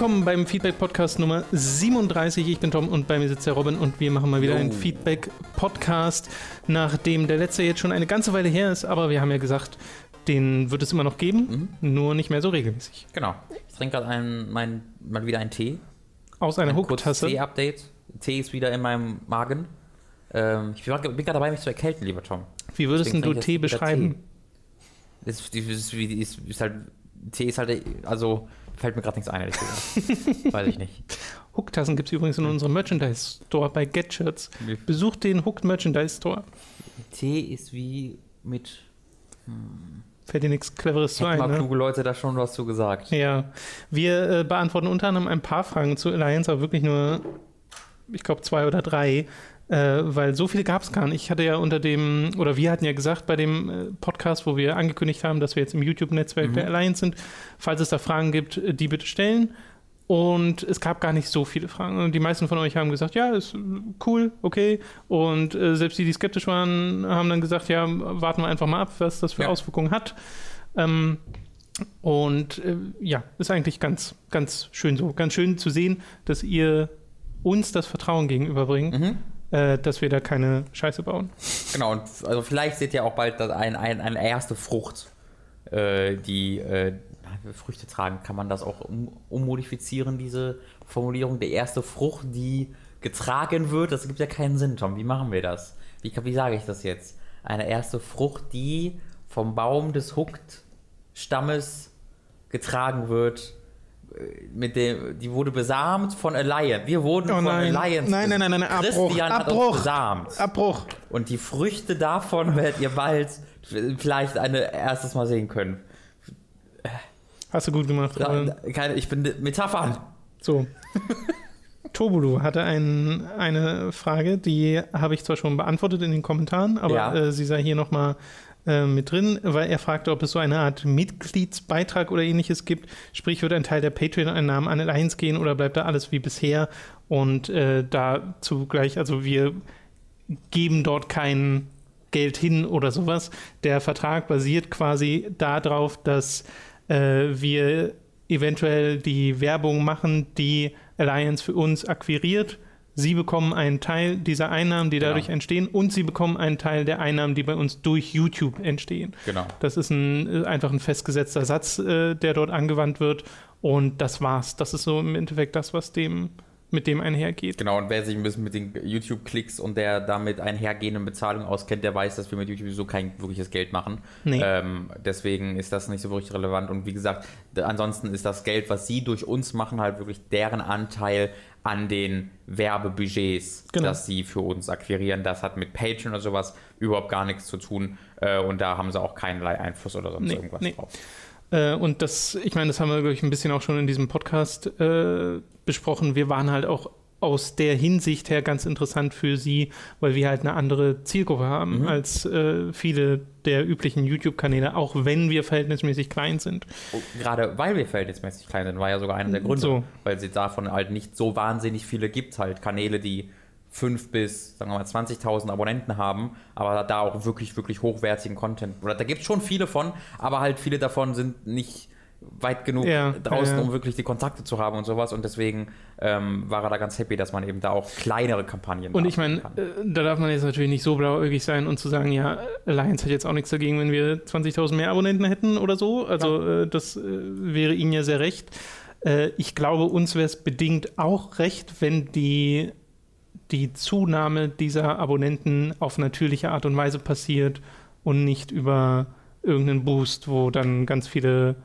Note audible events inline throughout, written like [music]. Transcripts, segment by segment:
Willkommen beim Feedback-Podcast Nummer 37. Ich bin Tom und bei mir sitzt der Robin und wir machen mal wieder Jo. einen Feedback-Podcast, nachdem der letzte jetzt schon eine ganze Weile her ist, aber wir haben ja gesagt, den wird es immer noch geben, nur nicht mehr so regelmäßig. Genau. Ich trinke gerade mal wieder einen Tee. Aus einer Hooktasse. Tee-Update. Tee ist wieder in meinem Magen. Ähm, ich bin gerade dabei, mich zu erkälten, lieber Tom. Wie würdest du Tee beschreiben? Das ist, ist, ist, ist halt, Tee ist halt, also fällt mir gerade nichts ein, ehrlich gesagt. [laughs] Weiß ich nicht. Hooktassen gibt es übrigens in unserem Merchandise-Store bei Getshirts. Besucht den Hooked Merchandise-Store. Tee ist wie mit. Fällt dir nichts Cleveres zu ein, mal ne? kluge Leute da schon was zu gesagt. Ja, wir äh, beantworten unter anderem ein paar Fragen zu Alliance, aber wirklich nur, ich glaube, zwei oder drei, äh, weil so viele gab es gar nicht. Ich hatte ja unter dem, oder wir hatten ja gesagt bei dem äh, Podcast, wo wir angekündigt haben, dass wir jetzt im YouTube-Netzwerk der Alliance sind, falls es da Fragen gibt, äh, die bitte stellen. Und es gab gar nicht so viele Fragen. Und die meisten von euch haben gesagt, ja, ist cool, okay. Und äh, selbst die, die skeptisch waren, haben dann gesagt, ja, warten wir einfach mal ab, was das für Ja. Auswirkungen hat. Ähm, und äh, ja, ist eigentlich ganz, ganz schön so. Ganz schön zu sehen, dass ihr uns das Vertrauen gegenüberbringt, Mhm. äh, dass wir da keine Scheiße bauen. Genau, und also vielleicht seht ihr auch bald ein, ein, eine erste Frucht, äh, die äh, Früchte tragen. Kann man das auch um, ummodifizieren, diese Formulierung? Die erste Frucht, die getragen wird, das gibt ja keinen Sinn, Tom. Wie machen wir das? Wie, wie sage ich das jetzt? Eine erste Frucht, die vom Baum des Huckt-Stammes getragen wird. äh, Mit dem, die wurde besamt von Alliance. Wir wurden Oh von nein. Alliance. Nein, nein, nein, nein, Abbruch, Christian hat uns Abbruch. besamt. Abbruch! Und die Früchte davon [laughs] werdet ihr bald vielleicht eine erstes Mal sehen können. Hast du gut gemacht. Robin. Keine, ich bin Metaphern. So. [laughs] Tobulu hatte ein, eine Frage, die habe ich zwar schon beantwortet in den Kommentaren, aber Ja. äh, sie sei hier nochmal äh, mit drin, weil er fragte, ob es so eine Art Mitgliedsbeitrag oder ähnliches gibt. Sprich, wird ein Teil der Patreon-Einnahmen an Alliance gehen oder bleibt da alles wie bisher? Und äh, dazu gleich, also wir geben dort kein Geld hin oder sowas. Der Vertrag basiert quasi darauf, dass wir eventuell die Werbung machen, die Alliance für uns akquiriert. Sie bekommen einen Teil dieser Einnahmen, die dadurch Genau. entstehen, und sie bekommen einen Teil der Einnahmen, die bei uns durch YouTube entstehen. Genau. Das ist ein, äh, einfach ein festgesetzter Satz, äh, der dort angewandt wird. Und das war's. Das ist so im Endeffekt das, was dem, mit dem einhergeht. Genau, und wer sich ein bisschen mit den YouTube-Klicks und der damit einhergehenden Bezahlung auskennt, der weiß, dass wir mit YouTube so kein wirkliches Geld machen. Nee. Ähm, deswegen ist das nicht so wirklich relevant. Und wie gesagt, ansonsten ist das Geld, was sie durch uns machen, halt wirklich deren Anteil an den Werbebudgets, Genau. das sie für uns akquirieren. Das hat mit Patreon oder sowas überhaupt gar nichts zu tun. Äh, und da haben sie auch keinerlei Einfluss oder sonst Nee, irgendwas nee. drauf. Äh, und das, ich meine, das haben wir, glaube ich, ein bisschen auch schon in diesem Podcast äh, besprochen. Wir waren halt auch aus der Hinsicht her ganz interessant für sie, weil wir halt eine andere Zielgruppe haben Mhm. als äh, viele der üblichen YouTube-Kanäle, auch wenn wir verhältnismäßig klein sind. Und Gerade weil wir verhältnismäßig klein sind, war ja sogar einer der Gründe, So. weil sie davon halt nicht so wahnsinnig viele gibt, halt Kanäle, die 5 bis, sagen wir mal, 20.000 Abonnenten haben, aber da auch wirklich, wirklich hochwertigen Content. Oder da gibt es schon viele von, aber halt viele davon sind nicht weit genug Ja, draußen, ja, ja. um wirklich die Kontakte zu haben und sowas. Und deswegen ähm, war er da ganz happy, dass man eben da auch kleinere Kampagnen Und ich meine, äh, da darf man jetzt natürlich nicht so blauäugig sein und zu sagen, ja, Alliance hat jetzt auch nichts dagegen, wenn wir 20.000 mehr Abonnenten hätten oder so. Also äh, das äh, wäre Ihnen ja sehr recht. Äh, ich glaube, uns wäre es bedingt auch recht, wenn die, die Zunahme dieser Abonnenten auf natürliche Art und Weise passiert und nicht über irgendeinen Boost, wo dann ganz viele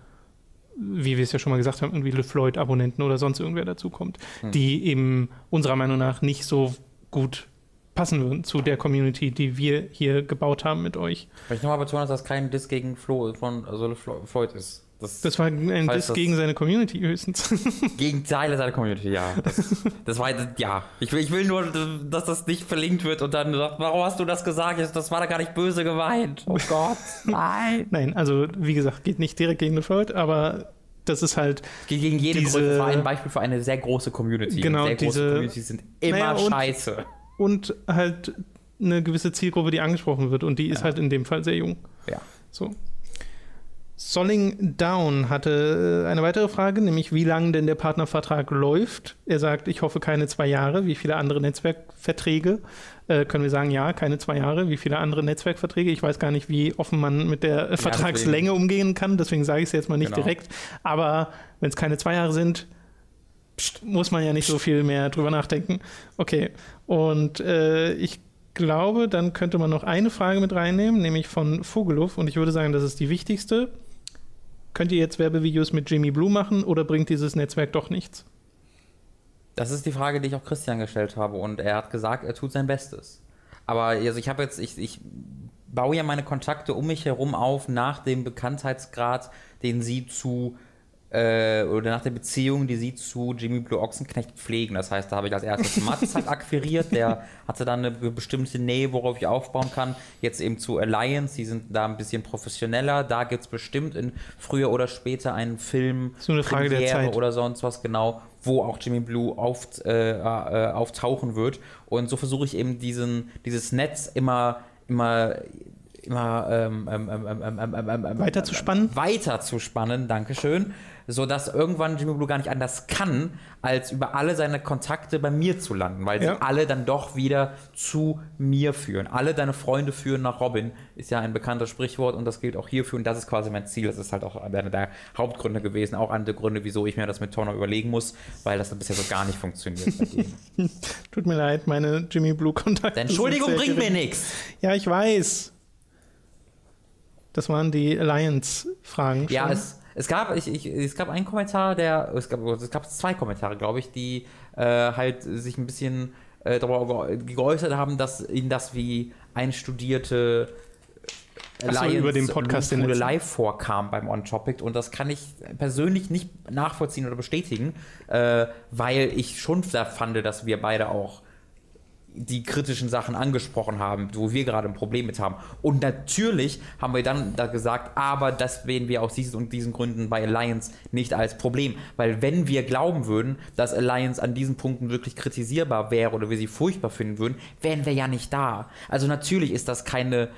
wie wir es ja schon mal gesagt haben, irgendwie LeFloid-Abonnenten oder sonst irgendwer dazukommt, Hm. die eben unserer Meinung nach nicht so gut passen würden zu der Community, die wir hier gebaut haben mit euch. Weil ich nochmal betonen, dass das kein Diss gegen Flo von also Flo- Floyd ist. Das, Das war ein Diss gegen seine Community höchstens. [laughs] gegen Teile seiner Community, ja. Das, das war, ja. Ich will, ich will nur, dass das nicht verlinkt wird und dann sagt, warum hast du das gesagt? Das war da gar nicht böse gemeint. Oh Gott, [laughs] nein. Nein, also wie gesagt, geht nicht direkt gegen LeFloid, aber das ist halt Ge- Gegen jede Diese- Größe. Das war ein Beispiel für eine sehr große Community. Genau, sehr große diese- Communities sind immer Naja, und- scheiße. und halt eine gewisse Zielgruppe, die angesprochen wird und die ist halt in dem Fall sehr jung. Ja. So. Solling Down hatte äh, eine weitere Frage, nämlich wie lange denn der Partnervertrag läuft. Er sagt, ich hoffe keine zwei Jahre, wie viele andere Netzwerkverträge. Äh, können wir sagen, ja, keine zwei Jahre, wie viele andere Netzwerkverträge. Ich weiß gar nicht, wie offen man mit der äh, Vertragslänge umgehen kann, deswegen sage ich es jetzt mal nicht Genau. direkt. Aber wenn es keine zwei Jahre sind, pst, muss man ja nicht so viel mehr drüber nachdenken. Okay, und äh, ich glaube, dann könnte man noch eine Frage mit reinnehmen, nämlich von Vogelhof. Und ich würde sagen, das ist die wichtigste. Könnt ihr jetzt Werbevideos mit Jimmy Blue machen oder bringt dieses Netzwerk doch nichts? Das ist die Frage, die ich auch Christian gestellt habe und er hat gesagt, er tut sein Bestes. Aber also ich habe jetzt, ich, ich baue ja meine Kontakte um mich herum auf nach dem Bekanntheitsgrad, den sie zu äh, oder nach der Beziehung, die sie zu Jimmy Blue Ochsenknecht pflegen. Das heißt, da habe ich als erstes [laughs] Mats halt akquiriert, der hatte dann eine bestimmte Nähe, worauf ich aufbauen kann. Jetzt eben zu Alliance, die sind da ein bisschen professioneller. Da gibt es bestimmt in früher oder später einen Film, So eine Frage der Zeit. oder sonst was genau, wo auch Jimmy Blue auf, äh, äh, auftauchen wird. Und so versuche ich eben diesen, dieses Netz immer, immer, immer ähm, ähm, ähm, weiter zu spannen. Weiter zu spannen, Dankeschön. Sodass irgendwann Jimmy Blue gar nicht anders kann, als über alle seine Kontakte bei mir zu landen, weil ja. sie alle dann doch wieder zu mir führen. Alle deine Freunde führen nach Robin, ist ja ein bekanntes Sprichwort und das gilt auch hierfür und das ist quasi mein Ziel. Das ist halt auch einer der Hauptgründe gewesen, auch einer der Gründe, wieso ich mir das mit Turner überlegen muss, weil das bisher so gar nicht funktioniert. Tut mir leid, meine Jimmy Blue Kontakte. Entschuldigung bringt mir nichts. Ja, ich weiß. Das waren die Alliance-Fragen. Ja, es, es, gab, ich, ich, es gab einen Kommentar, der, es gab, es gab zwei Kommentare, glaube ich, die äh, halt sich ein bisschen äh, darüber ge- geäußert haben, dass ihnen das wie einstudierte Ach so, über den Podcast letzten. live vorkam beim On Topic und das kann ich persönlich nicht nachvollziehen oder bestätigen, äh, weil ich schon da fand, dass wir beide auch die kritischen Sachen angesprochen haben, wo wir gerade ein Problem mit haben. Und natürlich haben wir dann da gesagt, aber das sehen wir aus diesen und diesen Gründen bei Alliance nicht als Problem. Weil wenn wir glauben würden, dass Alliance an diesen Punkten wirklich kritisierbar wäre oder wir sie furchtbar finden würden, wären wir ja nicht da. Also natürlich ist das keine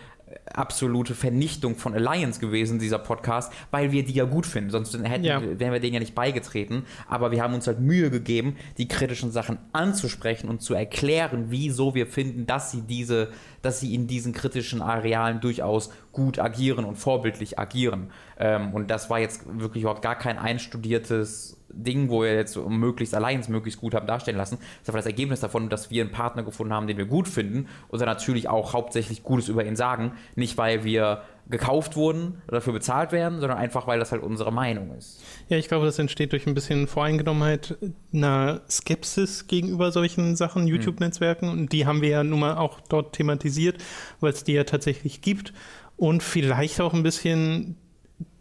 absolute Vernichtung von Alliance gewesen, dieser Podcast, weil wir die ja gut finden. Sonst hätten, Ja. wären wir denen ja nicht beigetreten. Aber wir haben uns halt Mühe gegeben, die kritischen Sachen anzusprechen und zu erklären, wieso wir finden, dass sie diese, dass sie in diesen kritischen Arealen durchaus gut agieren und vorbildlich agieren. Ähm, und das war jetzt wirklich überhaupt gar kein einstudiertes Ding, wo wir jetzt möglichst Alliance möglichst gut haben darstellen lassen. Das ist aber das Ergebnis davon, dass wir einen Partner gefunden haben, den wir gut finden und dann natürlich auch hauptsächlich Gutes über ihn sagen. Nicht, weil wir gekauft wurden oder dafür bezahlt werden, sondern einfach, weil das halt unsere Meinung ist. Ja, ich glaube, das entsteht durch ein bisschen Voreingenommenheit, einer Skepsis gegenüber solchen Sachen, YouTube-Netzwerken. Und die haben wir ja nun mal auch dort thematisiert, weil es die ja tatsächlich gibt. Und vielleicht auch ein bisschen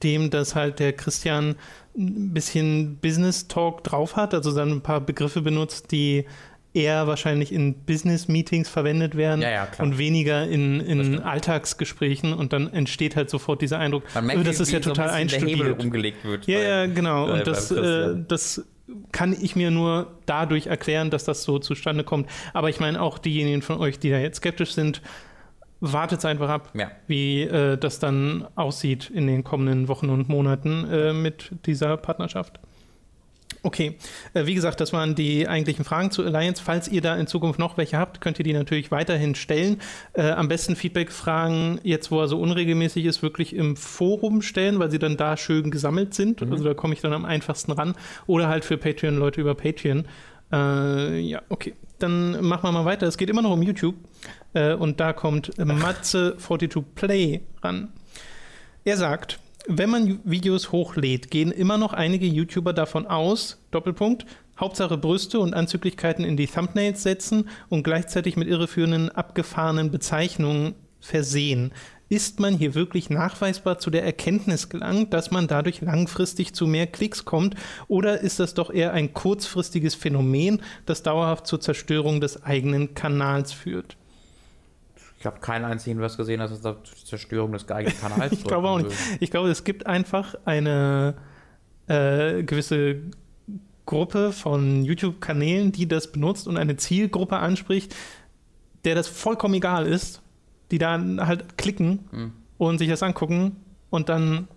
dem, dass halt der Christian ein bisschen Business-Talk drauf hat, also dann ein paar Begriffe benutzt, die eher wahrscheinlich in Business-Meetings verwendet werden Ja, ja, und weniger in, in. Alltagsgesprächen und dann entsteht halt sofort dieser Eindruck, Man merkt, oh, das ist ja wie so ein total bisschen der Hebel einstudiert. umgelegt wird. Ja, bei- ja, genau. Und das, äh, das kann ich mir nur dadurch erklären, dass das so zustande kommt. Aber ich meine auch diejenigen von euch, die da jetzt skeptisch sind, wartet einfach ab, Ja. wie äh, das dann aussieht in den kommenden Wochen und Monaten äh, mit dieser Partnerschaft. Okay, äh, wie gesagt, das waren die eigentlichen Fragen zu Alliance. Falls ihr da in Zukunft noch welche habt, könnt ihr die natürlich weiterhin stellen. Äh, am besten Feedback-Fragen, jetzt wo er so unregelmäßig ist, wirklich im Forum stellen, weil sie dann da schön gesammelt sind. Also da komme ich dann am einfachsten ran. Oder halt für Patreon-Leute über Patreon. Äh, ja, okay. Dann machen wir mal weiter. Es geht immer noch um YouTube. Äh, und da kommt Matze42 Play ran. Er sagt, wenn man Videos hochlädt, gehen immer noch einige YouTuber davon aus, Doppelpunkt, Hauptsache Brüste und Anzüglichkeiten in die Thumbnails setzen und gleichzeitig mit irreführenden, abgefahrenen Bezeichnungen versehen. ist man hier wirklich nachweisbar zu der Erkenntnis gelangt, dass man dadurch langfristig zu mehr Klicks kommt? Oder ist das doch eher ein kurzfristiges Phänomen, das dauerhaft zur Zerstörung des eigenen Kanals führt? Ich habe keinen einzigen was gesehen, dass es da zur Zerstörung des eigenen [laughs] Kanals Ich glaube auch nicht. Ich glaube, es gibt einfach eine äh, gewisse Gruppe von YouTube-Kanälen, die das benutzt und eine Zielgruppe anspricht, der das vollkommen egal ist, die dann halt klicken Hm. und sich das angucken und dann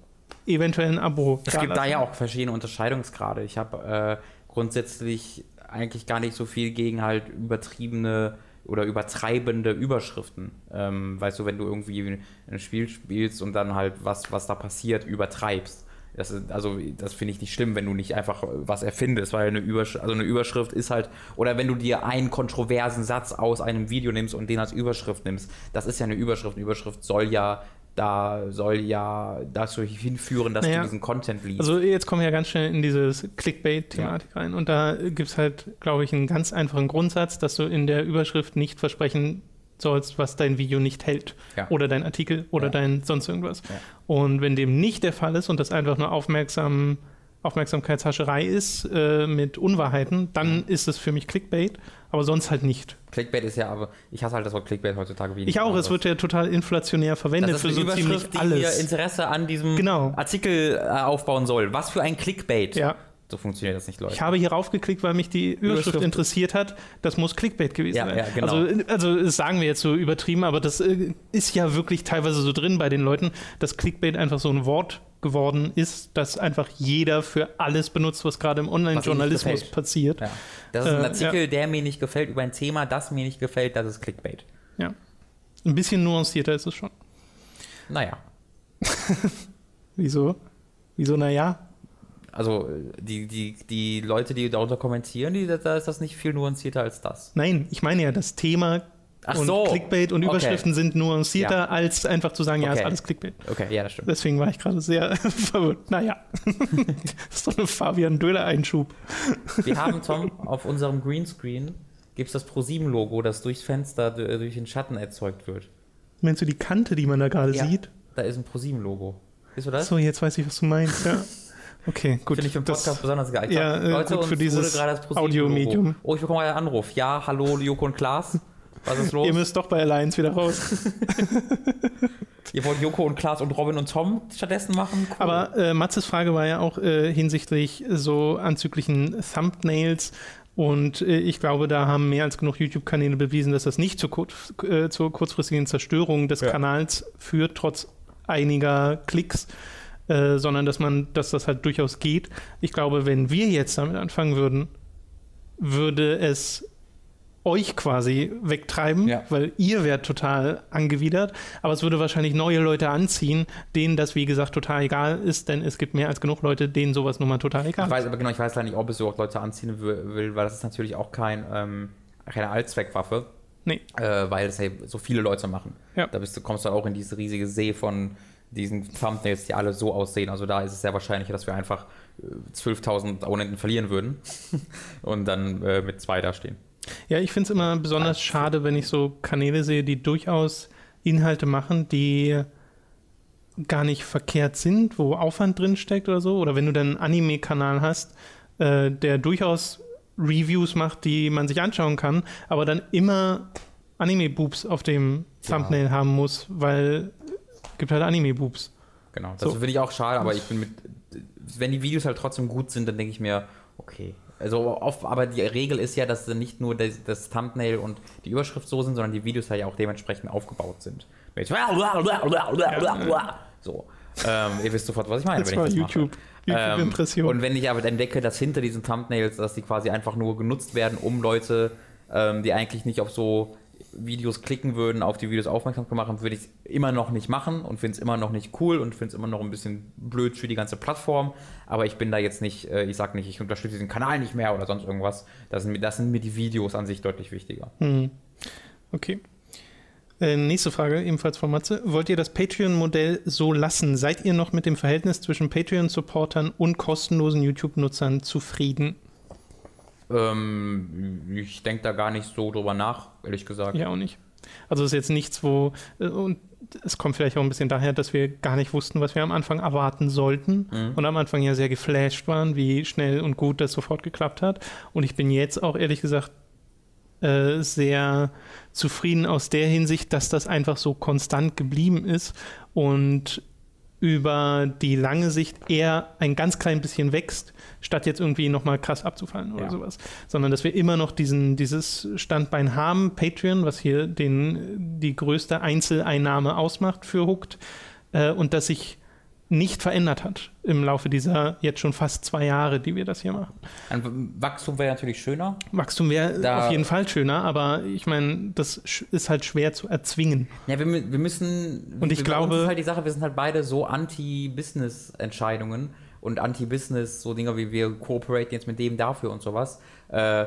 eventuell ein Abo. Es gibt da ja auch verschiedene Unterscheidungsgrade. Ich habe äh, grundsätzlich eigentlich gar nicht so viel gegen halt übertriebene oder übertreibende Überschriften. Ähm, weißt du, wenn du irgendwie ein Spiel spielst und dann halt was, was da passiert, übertreibst. Das ist, also das finde ich nicht schlimm, wenn du nicht einfach was erfindest, weil eine, Übersch also eine Überschrift ist halt, oder wenn du dir einen kontroversen Satz aus einem Video nimmst und den als Überschrift nimmst, das ist ja eine Überschrift. Eine Überschrift soll ja da soll ja dazu hinführen, dass Naja, du diesen Content liest. Also jetzt kommen wir ja ganz schnell in dieses Clickbait-Thematik rein. Und da gibt es halt, glaube ich, einen ganz einfachen Grundsatz, dass du in der Überschrift nicht versprechen sollst, was dein Video nicht hält. Ja. Oder dein Artikel oder Ja. dein sonst irgendwas. Ja. Und wenn dem nicht der Fall ist und das einfach nur aufmerksam, Aufmerksamkeitshascherei ist äh, mit Unwahrheiten, dann ist es für mich Clickbait, aber sonst halt nicht. Clickbait ist ja aber, ich hasse halt das Wort Clickbait heutzutage wie Ich auch, es wird ja total inflationär verwendet das ist für so ziemlich Überschrift, die alles. Interesse an diesem Genau. Artikel äh, aufbauen soll. Was für ein Clickbait. Ja. So funktioniert das nicht, Leute. Ich habe hier raufgeklickt, weil mich die Überschrift, Überschrift- interessiert hat. Das muss Clickbait gewesen Ja, sein. ja, genau. also, also das sagen wir jetzt so übertrieben, aber das äh, ist ja wirklich teilweise so drin bei den Leuten, dass Clickbait einfach so ein Wort geworden ist, das einfach jeder für alles benutzt, was gerade im Online-Journalismus passiert. ja. Das ist ein Äh, Artikel, der mir nicht gefällt, über ein Thema, das mir nicht gefällt, das ist Clickbait. Ja. Ein bisschen nuancierter ist es schon. Naja. [laughs] Wieso? Wieso, naja? Also äh, die, die, die Leute, die darunter kommentieren, die, da ist das nicht viel nuancierter als das. Nein, ich meine ja, das Thema Ach und so. Clickbait und Okay. Überschriften sind nuancierter, Ja. als einfach zu sagen, ja, Okay. ist alles Clickbait. Okay, ja, das stimmt. Deswegen war ich gerade sehr [laughs] verwirrt. Naja, das [laughs] ist doch eine Fabian Döler-Einschub. Wir haben, Tom, auf unserem Greenscreen gibt es das Pro7-Logo, das durchs Fenster, d- durch den Schatten erzeugt wird. Meinst du die Kante, die man da gerade Ja. sieht? Da ist ein Pro7-Logo. Siehst du das? So, jetzt weiß ich, was du meinst. Ja. [laughs] Okay, gut. Finde ich für Das- Podcast besonders geil. ja, äh, Leute, gut für dieses das. Audiomedium. Oh, ich bekomme einen Anruf. Ja, hallo, Joko und Klaas. Was ist [laughs] los? Ihr müsst doch bei Alliance wieder raus. [laughs] Ihr wollt Joko und Klaas und Robin und Tom stattdessen machen? Cool. Aber äh, Matzes Frage war ja auch äh, hinsichtlich so anzüglichen Thumbnails. Und äh, ich glaube, da haben mehr als genug YouTube-Kanäle bewiesen, dass das nicht zur, kurz, äh, zur kurzfristigen Zerstörung des Ja. Kanals führt, trotz einiger Klicks, äh, sondern dass man, dass das halt durchaus geht. Ich glaube, wenn wir jetzt damit anfangen würden, würde es euch quasi wegtreiben, Ja. weil ihr wärt total angewidert, aber es würde wahrscheinlich neue Leute anziehen, denen das, wie gesagt, total egal ist, denn es gibt mehr als genug Leute, denen sowas nun mal total egal ich ist. weiß aber genau, ich weiß leider nicht, ob es überhaupt Leute anziehen wi- will, weil das ist natürlich auch kein, ähm, keine Allzweckwaffe, Nee, äh, weil das ja so viele Leute machen. Ja. Da bist du, kommst du auch in diese riesige See von diesen Thumbnails, die alle so aussehen. Also da ist es sehr wahrscheinlich, dass wir einfach äh, 12.000 Abonnenten verlieren würden [laughs] und dann äh, mit zwei da stehen. Ja, ich finde es immer besonders schade, wenn ich so Kanäle sehe, die durchaus Inhalte machen, die gar nicht verkehrt sind, wo Aufwand drin steckt oder so. Oder wenn du dann einen Anime-Kanal hast, äh, der durchaus Reviews macht, die man sich anschauen kann, aber dann immer Anime-Boobs auf dem Ja. Thumbnail haben muss, weil gibt halt Anime-Boobs. Genau, das So. finde ich auch schade, aber ich bin mit, wenn die Videos halt trotzdem gut sind, dann denke ich mir, okay. Also oft, aber die Regel ist ja, dass dann nicht nur das, das Thumbnail und die Überschrift so sind, sondern die Videos halt ja auch dementsprechend aufgebaut sind. Mit so. Ähm, ihr wisst sofort, was ich meine, Das wenn war ich das mache. YouTube. Ähm, YouTube-Impression. und wenn ich aber entdecke, dass hinter diesen Thumbnails, dass die quasi einfach nur genutzt werden, um Leute, ähm, die eigentlich nicht auf so Videos klicken würden, auf die Videos aufmerksam machen, würde ich es immer noch nicht machen und finde es immer noch nicht cool und finde es immer noch ein bisschen blöd für die ganze Plattform. Aber ich bin da jetzt nicht, äh, ich sage nicht, ich unterstütze diesen Kanal nicht mehr oder sonst irgendwas. Das sind, mir- das sind mir die Videos an sich deutlich wichtiger. Hm. Okay. Äh, nächste Frage, ebenfalls von Matze. Wollt ihr das Patreon-Modell so lassen? Seid ihr noch mit dem Verhältnis zwischen Patreon-Supportern und kostenlosen YouTube-Nutzern zufrieden? Ähm, ich denke da gar nicht so drüber nach, ehrlich gesagt. Ja, auch nicht. Also ist jetzt nichts, wo. äh, Und es kommt vielleicht auch ein bisschen daher, dass wir gar nicht wussten, was wir am Anfang erwarten sollten mhm. und am Anfang ja sehr geflasht waren, wie schnell und gut das sofort geklappt hat. Und ich bin jetzt auch ehrlich gesagt äh, sehr zufrieden aus der Hinsicht, dass das einfach so konstant geblieben ist und über die lange Sicht eher ein ganz klein bisschen wächst, statt jetzt irgendwie nochmal krass abzufallen oder ja. sowas. Sondern dass wir immer noch diesen, dieses Standbein haben, Patreon, was hier den, die größte Einzeleinnahme ausmacht für Hooked, äh, und dass sich nicht verändert hat im Laufe dieser jetzt schon fast zwei Jahre, die wir das hier machen. Ein Wachstum wäre natürlich schöner. Wachstum wäre auf jeden Fall schöner, aber ich meine, das ist halt schwer zu erzwingen. Ja, wir, wir müssen. Und ich glaube. Halt die Sache, wir sind halt beide so anti-Business-Entscheidungen und anti-Business, so Dinge wie wir kooperieren jetzt mit dem dafür und sowas. Äh,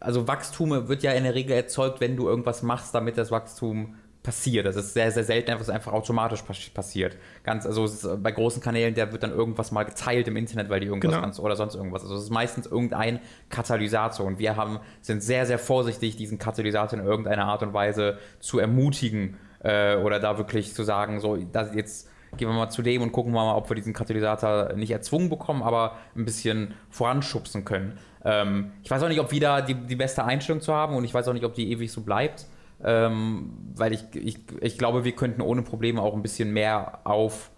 also Wachstum wird ja in der Regel erzeugt, wenn du irgendwas machst, damit das Wachstum passiert. Das ist sehr, sehr selten etwas einfach automatisch passiert. Ganz, also äh, bei großen Kanälen, der wird dann irgendwas mal geteilt im Internet, weil die irgendwas genau. ganz, oder sonst irgendwas. Also es ist meistens irgendein Katalysator und wir haben, sind sehr, sehr vorsichtig, diesen Katalysator in irgendeiner Art und Weise zu ermutigen äh, oder da wirklich zu sagen, so, das jetzt gehen wir mal zu dem und gucken wir mal, ob wir diesen Katalysator nicht erzwungen bekommen, aber ein bisschen voranschubsen können. Ähm, ich weiß auch nicht, ob wieder die, die beste Einstellung zu haben und ich weiß auch nicht, ob die ewig so bleibt ähm, weil ich, ich, ich glaube, wir könnten ohne Probleme auch ein bisschen mehr auf,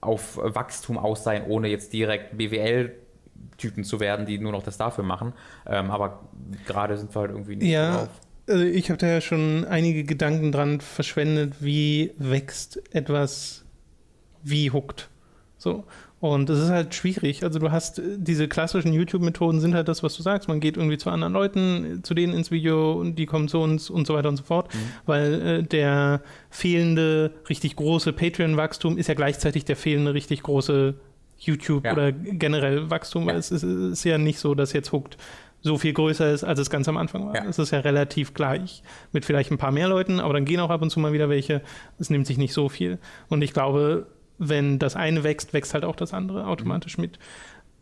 auf Wachstum aus sein, ohne jetzt direkt BWL Typen zu werden, die nur noch das dafür machen. Ähm, aber gerade sind wir halt irgendwie nicht ja, drauf. Also ich habe da ja schon einige Gedanken dran verschwendet, wie wächst etwas wie huckt. So. Und es ist halt schwierig. Also du hast äh, diese klassischen YouTube-Methoden sind halt das, was du sagst. Man geht irgendwie zu anderen Leuten, zu denen ins Video und die kommen zu uns und so weiter und so fort. Mhm. Weil äh, der fehlende, richtig große Patreon-Wachstum ist ja gleichzeitig der fehlende, richtig große YouTube ja. oder generell Wachstum. Ja. Es, ist, es, ist, ja nicht so, dass jetzt Hooked so viel größer ist, als es ganz am Anfang war. Ja. Es ist ja relativ gleich. Mit vielleicht ein paar mehr Leuten, aber dann gehen auch ab und zu mal wieder welche. Es nimmt sich nicht so viel. Und ich glaube, wenn das eine wächst, wächst halt auch das andere automatisch mit.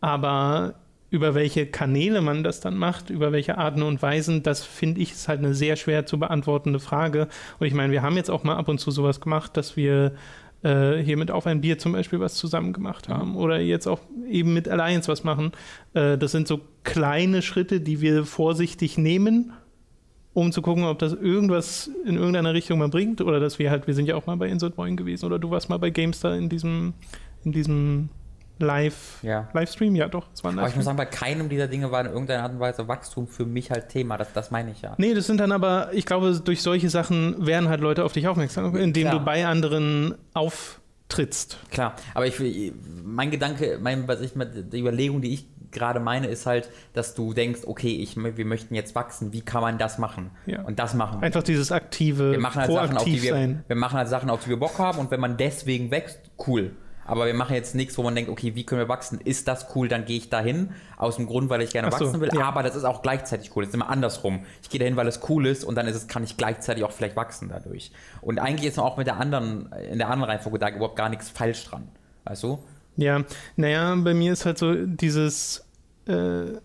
Aber über welche Kanäle man das dann macht, über welche Arten und Weisen, das finde ich ist halt eine sehr schwer zu beantwortende Frage. Und ich meine, wir haben jetzt auch mal ab und zu sowas gemacht, dass wir äh, hier mit Auf ein Bier zum Beispiel was zusammen gemacht haben mhm. oder jetzt auch eben mit Alliance was machen. Äh, das sind so kleine Schritte, die wir vorsichtig nehmen um zu gucken, ob das irgendwas in irgendeiner Richtung mal bringt oder dass wir halt, wir sind ja auch mal bei Insert Moin gewesen oder du warst mal bei GameStar in diesem, in diesem Live, ja. Livestream, ja doch. Das war ein aber ich muss sagen, bei keinem dieser Dinge war in irgendeiner Art und Weise Wachstum für mich halt Thema. Das, das meine ich ja. Nee, das sind dann aber, ich glaube, durch solche Sachen werden halt Leute auf dich aufmerksam, indem Klar. du bei anderen auftrittst. Klar, aber ich, mein Gedanke, mein, was ich, die Überlegung, die ich gerade meine, ist halt, dass du denkst, okay, ich, wir möchten jetzt wachsen, wie kann man das machen? Ja. Und das machen wir. Einfach dieses aktive, wir machen halt Sachen, auf die wir, sein. wir machen halt Sachen, auf die wir Bock haben und wenn man deswegen wächst, cool. Aber wir machen jetzt nichts, wo man denkt, okay, wie können wir wachsen? Ist das cool, dann gehe ich dahin. Aus dem Grund, weil ich gerne so, wachsen will. Ja. Aber das ist auch gleichzeitig cool. Das ist immer andersrum. Ich gehe dahin, weil es cool ist und dann ist es, kann ich gleichzeitig auch vielleicht wachsen dadurch. Und eigentlich ist auch mit der anderen, in der anderen Reihenfolge da überhaupt gar nichts falsch dran. Weißt du? Ja, naja, bei mir ist halt so dieses, äh,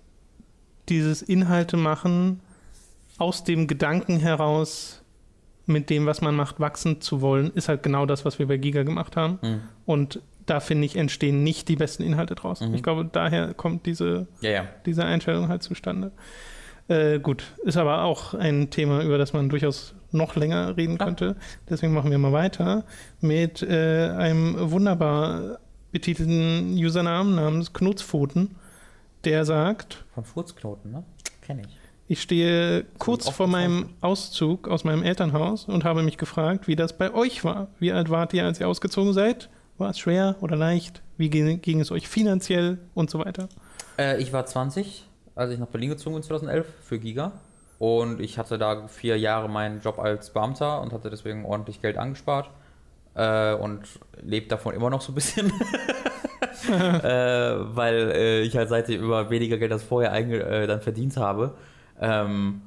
dieses Inhalte machen aus dem Gedanken heraus, mit dem, was man macht, wachsen zu wollen, ist halt genau das, was wir bei Giga gemacht haben. Mhm. Und da finde ich, entstehen nicht die besten Inhalte draus. Mhm. Ich glaube, daher kommt diese, ja, ja. diese Einstellung halt zustande. Äh, gut, ist aber auch ein Thema, über das man durchaus noch länger reden ja. könnte. Deswegen machen wir mal weiter mit äh, einem wunderbar betitelten Usernamen namens Knutzpfoten der sagt. Vom Furzknoten, ne? Kenne ich. Ich stehe kurz vor meinem Auszug aus meinem Elternhaus und habe mich gefragt, wie das bei euch war. Wie alt wart ihr, als ihr ausgezogen seid? War es schwer oder leicht? Wie ging, ging es euch finanziell und so weiter? Äh, ich war 20, als ich nach Berlin gezogen bin 2011 für Giga. Und ich hatte da vier Jahre meinen Job als Beamter und hatte deswegen ordentlich Geld angespart. Äh, und lebt davon immer noch so ein bisschen. [laughs] [laughs] äh, weil äh, ich halt seitdem über weniger Geld als vorher äh, dann verdient habe. Ähm,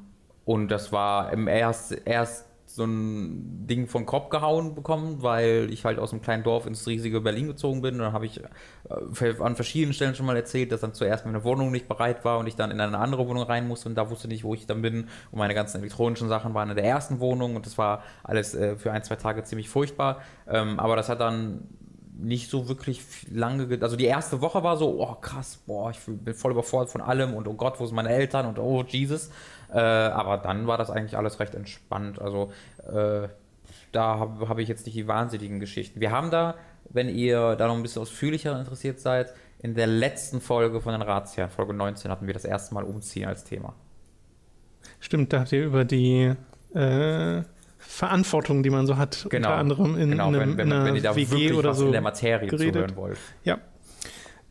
und das war im erst, erst so ein Ding von Kopf gehauen bekommen, weil ich halt aus einem kleinen Dorf ins riesige Berlin gezogen bin. Und dann habe ich äh, an verschiedenen Stellen schon mal erzählt, dass dann zuerst meine Wohnung nicht bereit war und ich dann in eine andere Wohnung rein musste und da wusste nicht, wo ich dann bin. Und meine ganzen elektronischen Sachen waren in der ersten Wohnung und das war alles äh, für ein, zwei Tage ziemlich furchtbar. Ähm, aber das hat dann nicht so wirklich lange, also die erste Woche war so, oh krass, boah, ich bin voll überfordert von allem und oh Gott, wo sind meine Eltern und oh Jesus. Äh, aber dann war das eigentlich alles recht entspannt. Also äh, da habe hab ich jetzt nicht die wahnsinnigen Geschichten. Wir haben da, wenn ihr da noch ein bisschen ausführlicher interessiert seid, in der letzten Folge von den Ratsherren, Folge 19, hatten wir das erste Mal Umziehen als Thema. Stimmt, da habt ihr über die äh, Verantwortung, die man so hat, Genau. unter anderem in, genau, einem, wenn, wenn, in einer wenn ihr da WG wirklich oder was so in der Materie geredet. zuhören wollt. Ja.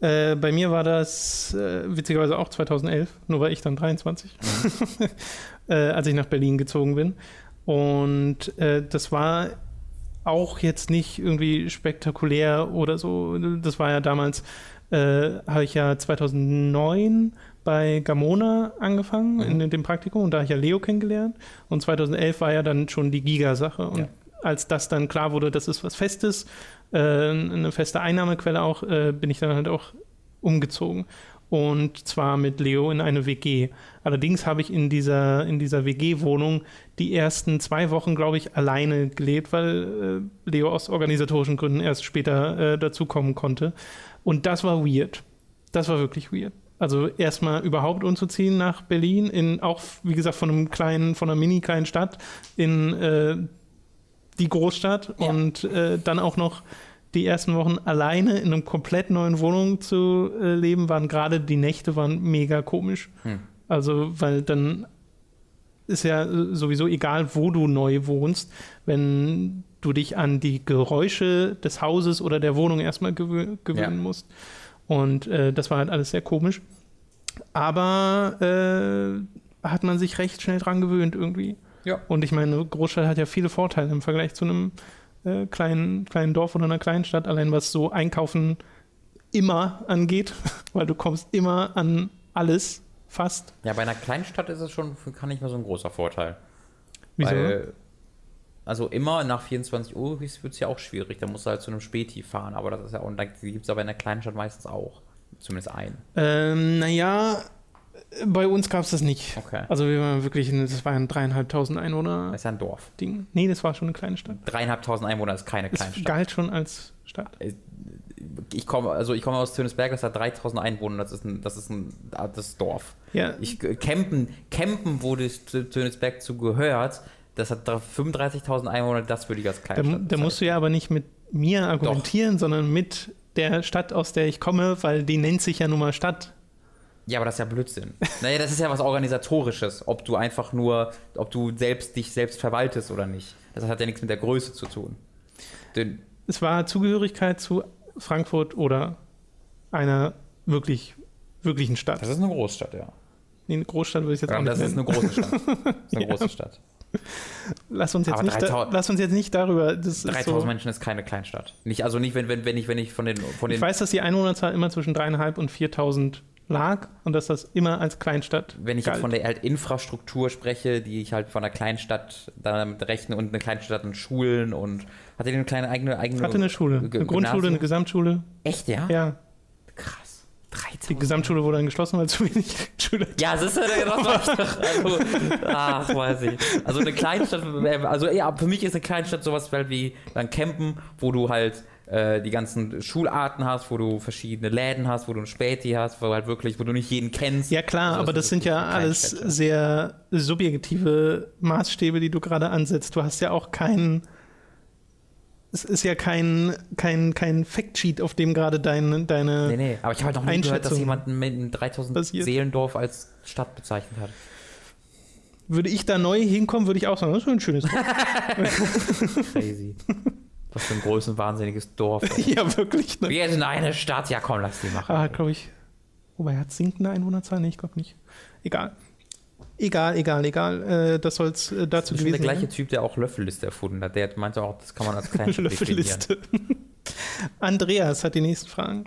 Äh, bei mir war das äh, witzigerweise auch 2011, nur war ich dann 23, [laughs] äh, als ich nach Berlin gezogen bin. Und äh, das war auch jetzt nicht irgendwie spektakulär oder so. Das war ja damals, äh, habe ich ja 2009 bei Gamona angefangen, Mhm. in dem Praktikum, und da habe ich ja Leo kennengelernt. Und 2011 war ja dann schon die Giga-Sache. Und Ja. als das dann klar wurde, das ist was Festes, äh, eine feste Einnahmequelle auch, äh, bin ich dann halt auch umgezogen. Und zwar mit Leo in eine WG. Allerdings habe ich in dieser, in dieser WG-Wohnung die ersten zwei Wochen, glaube ich, alleine gelebt, weil äh, Leo aus organisatorischen Gründen erst später äh, dazukommen konnte. Und das war weird. Das war wirklich weird. Also erstmal überhaupt umzuziehen nach Berlin, in auch, wie gesagt, von einem kleinen, von einer mini kleinen Stadt in äh, die Großstadt Ja. und äh, dann auch noch die ersten Wochen alleine in einer komplett neuen Wohnung zu äh, leben, waren gerade die Nächte waren mega komisch. Hm. Also, weil dann ist ja äh, sowieso egal, wo du neu wohnst, wenn du dich an die Geräusche des Hauses oder der Wohnung erstmal gewö gewöhnen Ja. musst. Und äh, das war halt alles sehr komisch. Aber äh, hat man sich recht schnell dran gewöhnt irgendwie. Ja. Und ich meine, eine Großstadt hat ja viele Vorteile im Vergleich zu einem äh, kleinen, kleinen Dorf oder einer kleinen Stadt, allein was so Einkaufen immer angeht, [laughs] weil du kommst immer an alles fast. Ja, bei einer kleinen Stadt ist es schon kann nicht mehr so ein großer Vorteil. Wieso? Weil, also immer nach 24 Uhr wird es ja auch schwierig. Da musst du halt zu einem Späti fahren. Aber das ist ja auch, da gibt es aber in der kleinen Stadt meistens auch. Zumindest einen. Ähm, naja, bei uns gab es das nicht. Okay. Also wir waren wirklich, das war ein dreieinhalbtausend Einwohner Das ist ja ein Dorf. Ding. Nee, das war schon eine kleine Stadt. Dreieinhalbtausend Einwohner ist keine Kleinstadt. galt schon als Stadt. Ich komme, also ich komme aus Tönesberg, das hat 3000 Einwohner, das ist ein, das ist ein das ist Dorf. Ja, Ich, Campen, Campen, wo das Tö- Tönesberg zu gehört, das hat da 35.000 Einwohner, das würde ich als da, Kleinstadt da musst du ja aber nicht mit mir argumentieren, sondern mit der Stadt, aus der ich komme, weil die nennt sich ja nun mal Stadt. Ja, aber das ist ja Blödsinn. naja, das ist ja was Organisatorisches, ob du einfach nur, ob du selbst dich selbst verwaltest oder nicht. Das hat ja nichts mit der Größe zu tun. Denn, Es war Zugehörigkeit zu Frankfurt oder einer wirklich, wirklichen Stadt. das ist eine Großstadt, ja. Nee, eine Großstadt würde ich jetzt ja auch nicht das ist nennen. eine große Stadt. [laughs] Das ist eine Ja. große Stadt. Lass uns jetzt, Aber nicht, da, 3000 lass uns jetzt nicht darüber. Das ist 3000 so, Menschen ist keine Kleinstadt. Nicht, also nicht, wenn, wenn, wenn ich, wenn ich von den, von den ich weiß, dass die Einwohnerzahl immer zwischen dreieinhalb und 4000 lag und dass das immer als Kleinstadt Wenn ich jetzt galt. von der halt Infrastruktur spreche, die ich halt von einer Kleinstadt damit rechne und eine Kleinstadt an Schulen und hat die eine kleine eigene eigene hatte eine Schule, eine G- Grundschule, eine Gymnasium? Gesamtschule. Echt, ja? Ja. Die 13. Gesamtschule wurde dann geschlossen, weil zu wenig [laughs] Schüler. Ja, das ist ja das war ich doch. Also, ach, weiß ich. Also eine Kleinstadt, also ja, für mich ist eine Kleinstadt sowas wie dann Campen, wo du halt äh, die ganzen Schularten hast, wo du verschiedene Läden hast, wo du ein Späti hast, wo halt wirklich, wo du nicht jeden kennst. Ja klar, Also aber das sind ja alles sehr subjektive Maßstäbe, die du gerade ansetzt. Du hast ja auch keinen. Es ist ja kein, kein, kein Factsheet, auf dem gerade dein, deine. Nee, nee, aber ich habe halt noch nie gehört, dass jemand ein 3000 basiert. Seelendorf als Stadt bezeichnet hat. Würde ich da neu hinkommen, würde ich auch sagen, das ist ein schönes Dorf. [laughs] Crazy. Was für ein großes, wahnsinniges Dorf. ja, wirklich. Ne? Wir sind eine Stadt, ja komm, lass die machen. Ah, glaube ich. Wobei, hat sinkende Einwohnerzahl? Nee, ich glaube nicht. Egal. Egal, egal, egal. Äh, das soll es äh, dazu Das ist schon der gewesen gleiche Typ, der auch Löffelliste erfunden hat. Der meinte auch, das kann man als [laughs] definieren. Löffelliste. Andreas hat die nächsten Fragen.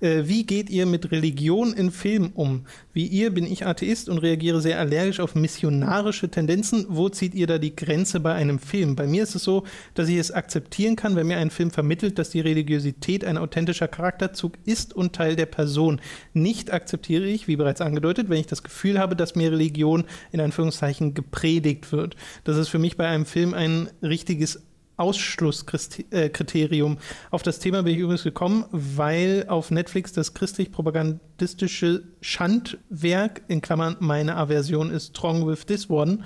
Äh, wie geht ihr mit Religion in Filmen um? Wie ihr bin ich Atheist und reagiere sehr allergisch auf missionarische Tendenzen. Wo zieht ihr da die Grenze bei einem Film? Bei mir ist es so, dass ich es akzeptieren kann, wenn mir ein Film vermittelt, dass die Religiosität ein authentischer Charakterzug ist und Teil der Person. Nicht akzeptiere ich, wie bereits angedeutet, wenn ich das Gefühl habe, dass mir Religion in Anführungszeichen gepredigt wird. Das ist für mich bei einem Film ein richtiges Ausschlusskriterium. Auf das Thema bin ich übrigens gekommen, weil auf Netflix das christlich-propagandistische Schandwerk, in Klammern meine Aversion ist Strong with This One,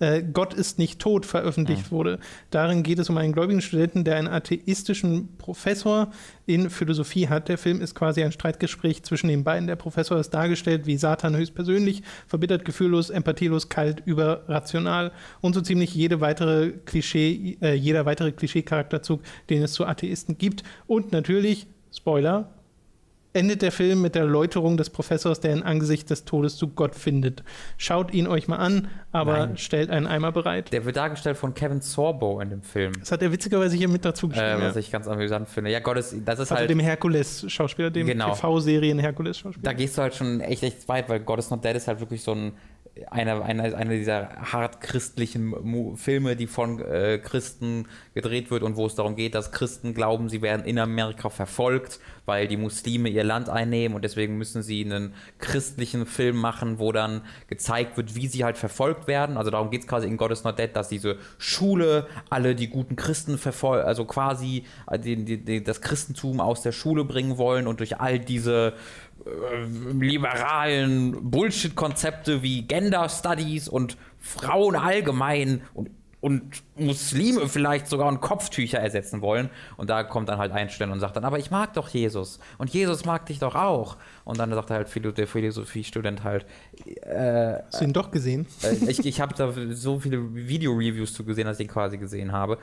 äh, Gott ist nicht tot veröffentlicht ja. wurde. Darin geht es um einen gläubigen Studenten, der einen atheistischen Professor in Philosophie hat. Der Film ist quasi ein Streitgespräch zwischen den beiden. Der Professor ist dargestellt wie Satan höchstpersönlich, verbittert, gefühllos, empathielos, kalt, überrational und so ziemlich jede weitere Klischee, äh, jeder weitere Klischee-Charakterzug, den es zu Atheisten gibt. Und natürlich, Spoiler, endet der Film mit der Läuterung des Professors, der in Angesicht des Todes zu Gott findet. Schaut ihn euch mal an, aber Nein. stellt einen Eimer bereit. Der wird dargestellt von Kevin Sorbo in dem Film. Das hat er witzigerweise hier mit dazu geschrieben. Äh, was ja. ich ganz amüsant finde. Ja, Gott ist, das ist also halt. dem Herkules-Schauspieler, dem genau. TV-Serien Herkules-Schauspieler. Da gehst du halt schon echt, echt weit, weil God is Not Dead ist halt wirklich so ein einer eine, eine dieser hart christlichen Filme, die von äh, Christen gedreht wird und wo es darum geht, dass Christen glauben, sie werden in Amerika verfolgt, weil die Muslime ihr Land einnehmen und deswegen müssen sie einen christlichen Film machen, wo dann gezeigt wird, wie sie halt verfolgt werden. Also darum geht es quasi in God is Not Dead, dass diese Schule alle die guten Christen verfolgt, also quasi äh, die, die, die, das Christentum aus der Schule bringen wollen und durch all diese äh, liberalen Bullshit-Konzepte wie Gender Studies und Frauen allgemein und und Muslime vielleicht sogar ein Kopftücher ersetzen wollen. Und da kommt dann halt ein Stellen und sagt dann, aber ich mag doch Jesus. Und Jesus mag dich doch auch. Und dann sagt er halt der Philosophiestudent halt. Äh, Hast du ihn doch gesehen? Äh, ich ich habe da so viele Video-Reviews zu gesehen, dass ich ihn quasi gesehen habe.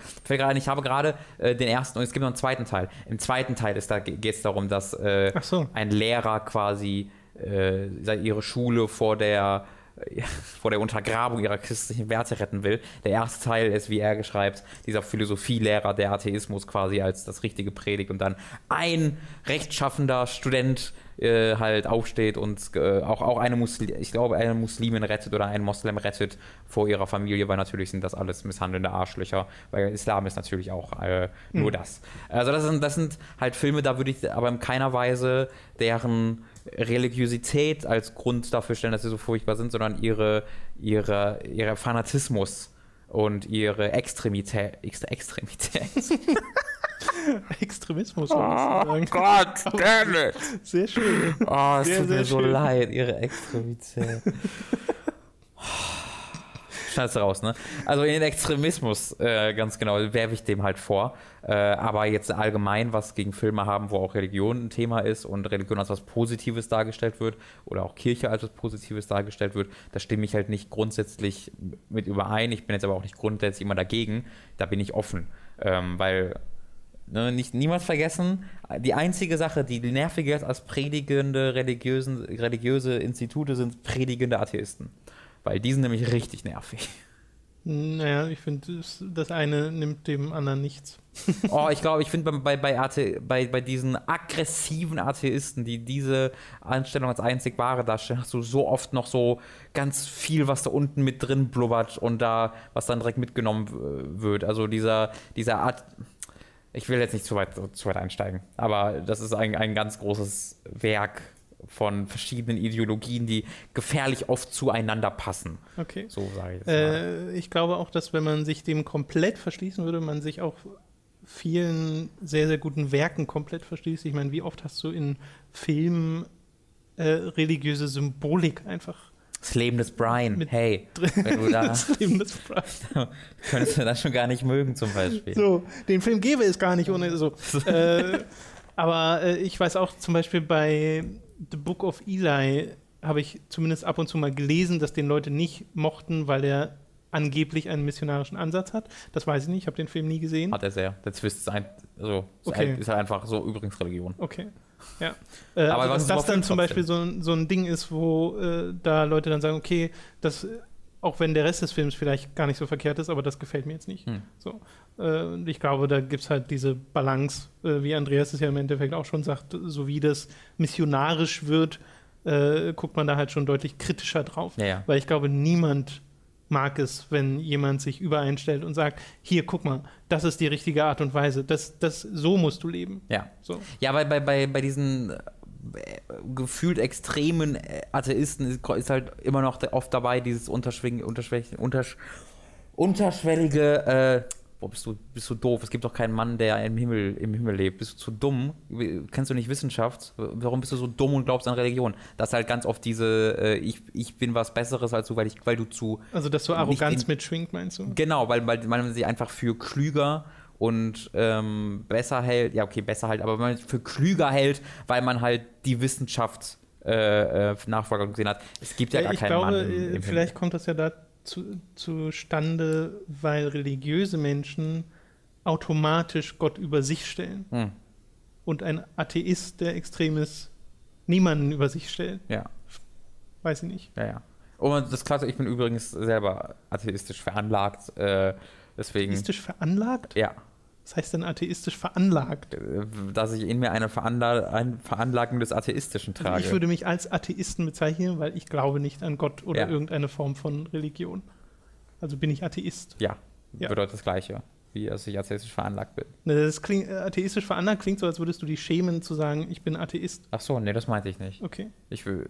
Ich habe gerade äh, den ersten, und es gibt noch einen zweiten Teil. Im zweiten Teil da, geht es darum, dass äh, so. ein Lehrer quasi äh, ihre Schule vor der [laughs] vor der Untergrabung ihrer christlichen Werte retten will. Der erste Teil ist, wie er schreibt, dieser Philosophielehrer, der Atheismus quasi als das Richtige predigt und dann ein rechtschaffender Student äh, halt aufsteht und äh, auch, auch eine Muslim, ich glaube, eine Muslimin rettet oder einen Moslem rettet vor ihrer Familie, weil natürlich sind das alles misshandelnde Arschlöcher, weil Islam ist natürlich auch äh, nur mhm. das. Also das sind, das sind halt Filme, da würde ich aber in keiner Weise deren Religiosität als Grund dafür stellen, dass sie so furchtbar sind, sondern ihre, ihre, ihre Fanatismus und ihre Extremität. Extremität. [laughs] Extremismus. Oh Gott, damn it. Sehr schön. Oh, es sehr, tut mir so schön. leid, ihre Extremität. [laughs] Scheiße raus, ne? Also in den Extremismus, äh, ganz genau, werfe ich dem halt vor. Äh, aber jetzt allgemein, was gegen Filme haben, wo auch Religion ein Thema ist und Religion als was Positives dargestellt wird oder auch Kirche als was Positives dargestellt wird, da stimme ich halt nicht grundsätzlich mit überein. Ich bin jetzt aber auch nicht grundsätzlich immer dagegen. Da bin ich offen. Ähm, weil Ne, nicht, niemals vergessen, die einzige Sache, die nerviger ist als predigende religiöse Institute, sind predigende Atheisten. Weil die sind nämlich richtig nervig. Naja, ich finde, das, eine nimmt dem anderen nichts. [laughs] oh, ich glaube, ich finde bei, bei, bei, bei, bei diesen aggressiven Atheisten, die diese Anstellung als einzig wahre darstellen, hast du so oft noch so ganz viel, was da unten mit drin blubbert und da, was dann direkt mitgenommen wird. Also dieser, dieser Art. Ich will jetzt nicht zu weit, zu weit einsteigen, aber das ist ein, ein ganz großes Werk von verschiedenen Ideologien, die gefährlich oft zueinander passen. Okay. So sage ich jetzt äh, ich glaube auch, dass wenn man sich dem komplett verschließen würde, man sich auch vielen sehr, sehr guten Werken komplett verschließt. Ich meine, wie oft hast du in Filmen äh, religiöse Symbolik einfach das Leben des Brian, hey, [laughs] wenn du da, [laughs] das Leben des Brian. [laughs] könntest du das schon gar nicht mögen zum Beispiel. So, den Film gäbe es gar nicht ohne so. äh, aber äh, ich weiß auch zum Beispiel bei The Book of Eli habe ich zumindest ab und zu mal gelesen, dass den Leute nicht mochten, weil er angeblich einen missionarischen Ansatz hat. Das weiß ich nicht, ich habe den Film nie gesehen. Hat er sehr. Der Twist ist, ein, also, okay. ist halt einfach so übrigens Religion. Okay. Ja. [laughs] Äh, Aber also, was das dann zum Beispiel so, so, ein Ding ist, wo äh, da Leute dann sagen, okay, das auch wenn der Rest des Films vielleicht gar nicht so verkehrt ist, aber das gefällt mir jetzt nicht. Hm. So. Äh, ich glaube, da gibt es halt diese Balance, äh, wie Andreas es ja im Endeffekt auch schon sagt, so wie das missionarisch wird, äh, guckt man da halt schon deutlich kritischer drauf. Ja, ja. Weil ich glaube, niemand mag es, wenn jemand sich übereinstellt und sagt, hier, guck mal, das ist die richtige Art und Weise, das, das, so musst du leben. Ja. So. Ja, bei, bei, bei, bei diesen äh, gefühlt extremen Atheisten ist, ist halt immer noch oft dabei, dieses unterschwing, unterschwellig, untersch, unterschwellige, äh, boah, bist du, bist du doof, es gibt doch keinen Mann, der im Himmel, im Himmel lebt. Bist du zu dumm? Kennst du nicht Wissenschaft? Warum bist du so dumm und glaubst an Religion? Das ist halt ganz oft diese, äh, ich, ich bin was Besseres als du, weil, ich, weil du zu. Also, dass so nicht Arroganz in- mitschwingt, meinst du? Genau, weil, weil man sich einfach für klüger und ähm, besser hält, ja okay, besser halt, aber man für klüger hält, weil man halt die Wissenschaft äh, äh, Nachfolger gesehen hat. Es gibt ja, Ja, gar ich keinen glaube, Mann. Im, äh, im vielleicht kommt das ja da zu, zustande, weil religiöse Menschen automatisch Gott über sich stellen. Hm. Und ein Atheist, der extrem ist, niemanden über sich stellt. Ja, Weiß ich nicht. ja, ja. Und das Klasse, ich bin übrigens selber atheistisch veranlagt, äh, deswegen, Atheistisch veranlagt? ja, Was heißt denn atheistisch veranlagt? äh, dass ich in mir eine Veranla ein Veranlagung des Atheistischen Also trage. ich würde mich als Atheisten bezeichnen, weil ich glaube nicht an Gott oder Ja. irgendeine Form von Religion. Also bin ich Atheist. ja, Ja. bedeutet das Gleiche, wie dass ich atheistisch veranlagt bin. Ne, Das klingt, äh, atheistisch veranlagt klingt so, als würdest du dich schämen zu sagen, ich bin Atheist. Ach so, nee, das meinte ich nicht. Okay. Ich will.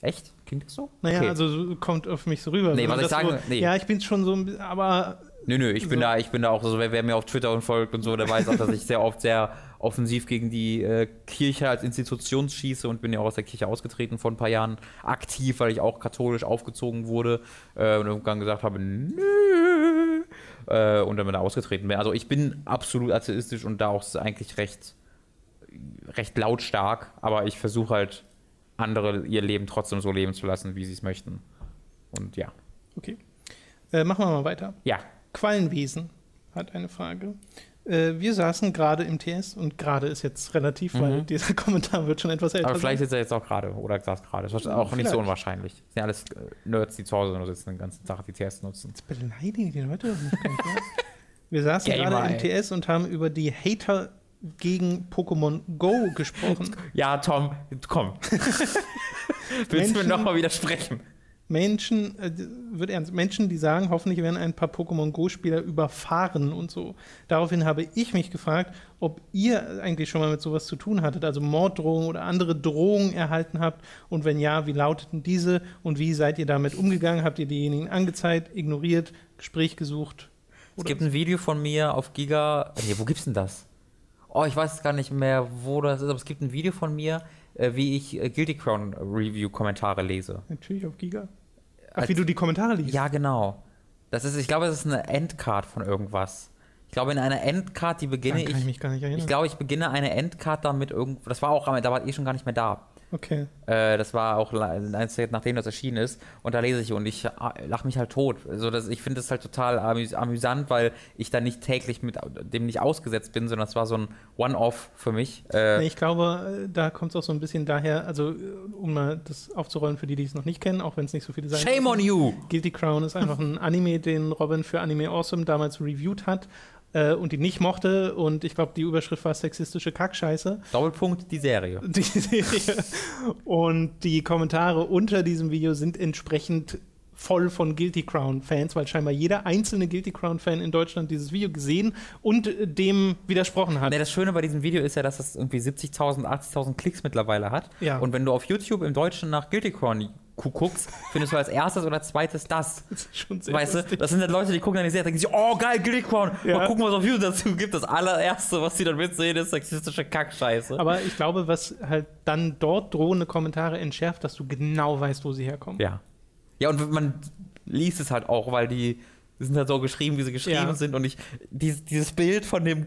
Echt? Klingt das so? Naja, Okay. also so kommt auf mich so rüber. Nee, so, was ich sagen- so, nee. Ja, ich bin schon so ein bisschen, aber Nö, nö, ich bin So. da, ich bin da auch so, wer, wer mir auf Twitter und folgt und so, der weiß auch, dass ich sehr oft sehr offensiv gegen die äh, Kirche als Institution schieße und bin ja auch aus der Kirche ausgetreten vor ein paar Jahren aktiv, weil ich auch katholisch aufgezogen wurde äh, und irgendwann gesagt habe, nö, äh, und dann bin ich ausgetreten bin. Also ich bin absolut atheistisch und da auch eigentlich recht, recht lautstark, aber ich versuche halt andere ihr Leben trotzdem so leben zu lassen, wie sie es möchten. Und ja. okay. Äh, machen wir mal weiter. Ja, Quallenwesen hat eine Frage. Äh, wir saßen gerade im TS und gerade ist jetzt relativ, weil Mhm. dieser [laughs] Kommentar wird schon etwas älter Aber vielleicht sein. sitzt er jetzt auch gerade oder saß gerade. Das ist auch nicht so Vielleicht. unwahrscheinlich. Das sind ja alles äh, Nerds, die zu Hause nur sitzen den ganzen Tag die TS nutzen. Jetzt beleidigen die Leute doch nicht. [laughs] Wir saßen Gamer, gerade im. TS und haben über die Hater gegen Pokémon Go gesprochen. Ja, Tom, komm. [laughs] Willst du mir nochmal widersprechen? Menschen, äh, wird ernst, Menschen, die sagen, hoffentlich werden ein paar Pokémon Go-Spieler überfahren und so. Daraufhin habe ich mich gefragt, ob ihr eigentlich schon mal mit sowas zu tun hattet, also Morddrohungen oder andere Drohungen erhalten habt und wenn ja, wie lauteten diese und wie seid ihr damit umgegangen? Habt ihr diejenigen angezeigt, ignoriert, Gespräch gesucht? Es gibt ein Video von mir auf Giga. Nee, wo gibt's denn das? Oh, ich weiß gar nicht mehr, wo das ist, aber es gibt ein Video von mir, wie ich äh, Guilty Crown Review Kommentare lese. Natürlich auf Giga. Ach, Als- wie du die Kommentare liest. Ja, genau. Das ist, ich glaube, das ist eine Endcard von irgendwas. Ich glaube, in einer Endcard, die beginne kann ich ich. mich gar nicht erinnern. Ich glaube, ich beginne eine Endcard damit irgendwo. Das war auch, da war ihr schon gar nicht mehr da. Okay. Äh, das war auch eins, nachdem das erschienen ist. Und da lese ich und ich lache mich halt tot. Also das, ich finde das halt total amüs amüsant, weil ich da nicht täglich mit dem nicht ausgesetzt bin, sondern es war so ein One-Off für mich. Äh, ich glaube, äh, da kommt es auch so ein bisschen daher, also äh, um mal das aufzurollen für die, die es noch nicht kennen, auch wenn es nicht so viele sein Shame on you! Guilty Crown ist einfach ein Anime, den Robin für Anime Awesome damals reviewed hat äh, und die nicht mochte. Und ich glaube, die Überschrift war sexistische Kackscheiße. Doppelpunkt die Serie. [laughs] Die Serie. Und die Kommentare unter diesem Video sind entsprechend voll von Guilty Crown-Fans, weil scheinbar jeder einzelne Guilty Crown-Fan in Deutschland dieses Video gesehen und äh, dem widersprochen hat. Nee, das Schöne bei diesem Video ist ja, dass es irgendwie 70.000, 80.000 Klicks mittlerweile hat. Ja. Und wenn du auf YouTube im Deutschen nach Guilty Crown gu- guckst, findest du als erstes oder zweites das. [laughs] Das ist schon sehr Weißt du, lustig. das sind dann Leute, die gucken dann die Serie, denken sich, oh geil, Crown, Ja. mal gucken, was auf YouTube dazu gibt. Das allererste, was sie dann mitsehen, ist sexistische Kackscheiße. Aber ich glaube, was halt dann dort drohende Kommentare entschärft, dass du genau weißt, wo sie herkommen. Ja. Ja, und man liest es halt auch, weil die, die sind halt so geschrieben, wie sie geschrieben Ja. sind. Und ich, dieses, dieses Bild von dem,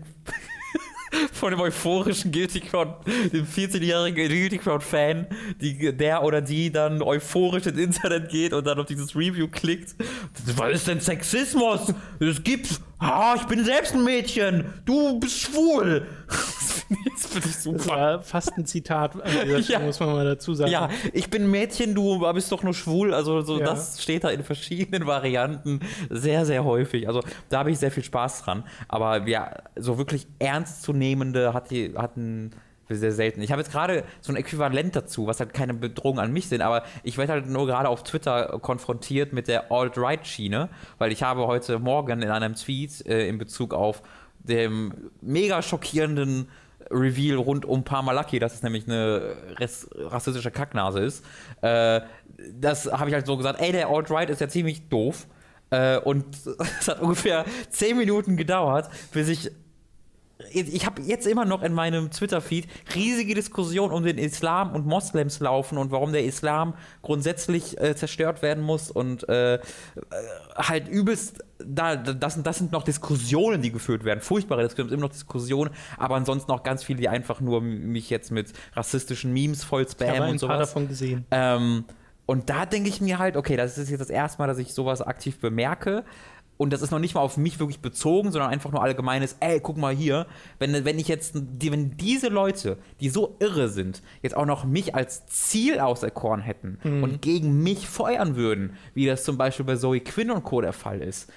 von dem euphorischen Guilty Crown, dem 14-jährigen Guilty Crown-Fan, der oder die dann euphorisch ins Internet geht und dann auf dieses Review klickt. Was ist denn Sexismus? Das gibt's. Ah, ich bin selbst ein Mädchen. Du bist schwul. [laughs] Das finde ich Das super. war fast ein Zitat [laughs] Ja. muss man mal dazu sagen. Ja, ich bin Mädchen, du bist doch nur schwul. Also so Ja. das steht da in verschiedenen Varianten sehr, sehr häufig. Also da habe ich sehr viel Spaß dran. Aber ja, so wirklich ernstzunehmende hat die, hatten sehr selten. Ich habe jetzt gerade so ein Äquivalent dazu, was halt keine Bedrohung an mich sind, aber ich werde halt nur gerade auf Twitter konfrontiert mit der Alt-Right-Schiene, weil ich habe heute Morgen in einem Tweet äh, in Bezug auf dem mega schockierenden Reveal rund um Parmalaki, dass es nämlich eine rassistische Kacknase ist. Äh, das habe ich halt so gesagt, ey, der Alt-Right ist ja ziemlich doof. Äh, und [laughs] es hat ungefähr 10 Minuten gedauert, bis ich. Ich habe jetzt immer noch in meinem Twitter-Feed riesige Diskussionen um den Islam und Moslems laufen und warum der Islam grundsätzlich äh, zerstört werden muss und äh, äh, halt übelst, da, das, das sind noch Diskussionen, die geführt werden, furchtbare Diskussionen, immer noch Diskussionen, aber ansonsten auch ganz viele, die einfach nur mich jetzt mit rassistischen Memes voll ich habe spammen und paar sowas. davon gesehen. Ähm, und da denke ich mir halt, okay, das ist jetzt das erste Mal, dass ich sowas aktiv bemerke. Und das ist noch nicht mal auf mich wirklich bezogen, sondern einfach nur allgemeines, ey, guck mal hier, wenn, wenn ich jetzt, wenn diese Leute, die so irre sind, jetzt auch noch mich als Ziel auserkoren hätten und gegen mich feuern würden, wie das zum Beispiel bei Zoe Quinn und Co. der Fall ist,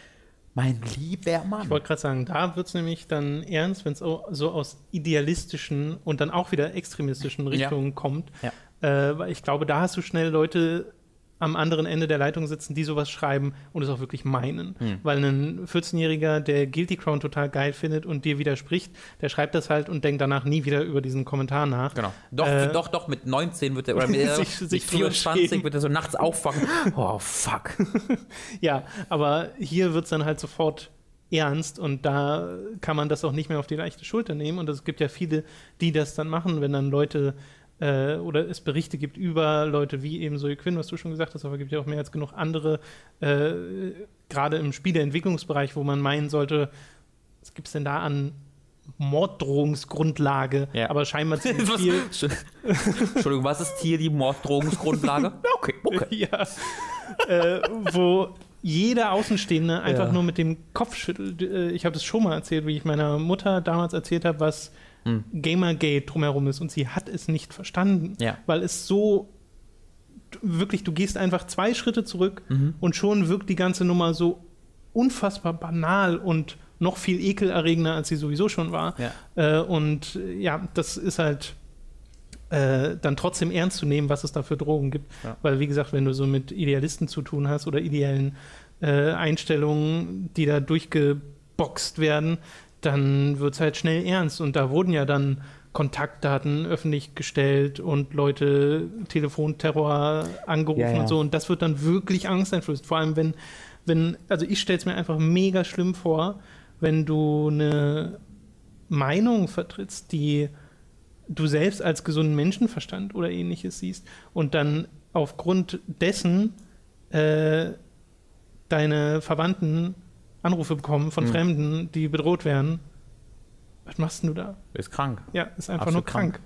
mein lieber Mann. Ich wollte gerade sagen, da wird es nämlich dann ernst, wenn es so aus idealistischen und dann auch wieder extremistischen Ja. Richtungen kommt. Ja. Äh, weil ich glaube, da hast du schnell Leute am anderen Ende der Leitung sitzen, die sowas schreiben und es auch wirklich meinen. Hm. Weil ein 14-Jähriger, der Guilty Crown total geil findet und dir widerspricht, der schreibt das halt und denkt danach nie wieder über diesen Kommentar nach. Genau. Doch, Äh, doch, doch, mit 19 wird er, oder [laughs] mit, Sich- sich drüber 24 schämen. wird er so nachts aufwachen. [laughs] Oh, fuck. [laughs] Ja, aber hier wird es dann halt sofort ernst und da kann man das auch nicht mehr auf die leichte Schulter nehmen. Und es gibt ja viele, die das dann machen, wenn dann Leute äh, oder es Berichte gibt über Leute wie eben Zoe Quinn, was du schon gesagt hast, aber es gibt ja auch mehr als genug andere, äh, gerade im Spieleentwicklungsbereich, wo man meinen sollte, was gibt es denn da an Morddrohungsgrundlage? Ja. Aber scheinbar [laughs] ziemlich viel. Entschuldigung, was ist hier die Morddrohungsgrundlage? [laughs] Okay, okay. ja, [laughs] äh, wo jeder Außenstehende einfach Ja. nur mit dem Kopf schüttelt. Äh, Ich habe das schon mal erzählt, wie ich meiner Mutter damals erzählt habe, was Hm. Gamergate drumherum ist und sie hat es nicht verstanden, Ja. weil es so wirklich, du gehst einfach zwei Schritte zurück Mhm. und schon wirkt die ganze Nummer so unfassbar banal und noch viel ekelerregender, als sie sowieso schon war. Ja. Äh, und äh, ja, das ist halt äh, dann trotzdem ernst zu nehmen, was es da für Drogen gibt. Ja. Weil, wie gesagt, wenn du so mit Idealisten zu tun hast oder ideellen äh, Einstellungen, die da durchgeboxt werden, dann wird es halt schnell ernst. Und da wurden ja dann Kontaktdaten öffentlich gestellt und Leute Telefonterror angerufen Ja, ja. und so. Und das wird dann wirklich angsteinflößend. Vor allem, wenn, wenn, also ich stelle es mir einfach mega schlimm vor, wenn du eine Meinung vertrittst, die du selbst als gesunden Menschenverstand oder ähnliches siehst und dann aufgrund dessen äh, deine Verwandten Anrufe bekommen von Hm. Fremden, die bedroht werden. Was machst denn du da? Ist krank. Ja, ist einfach Absolut nur krank.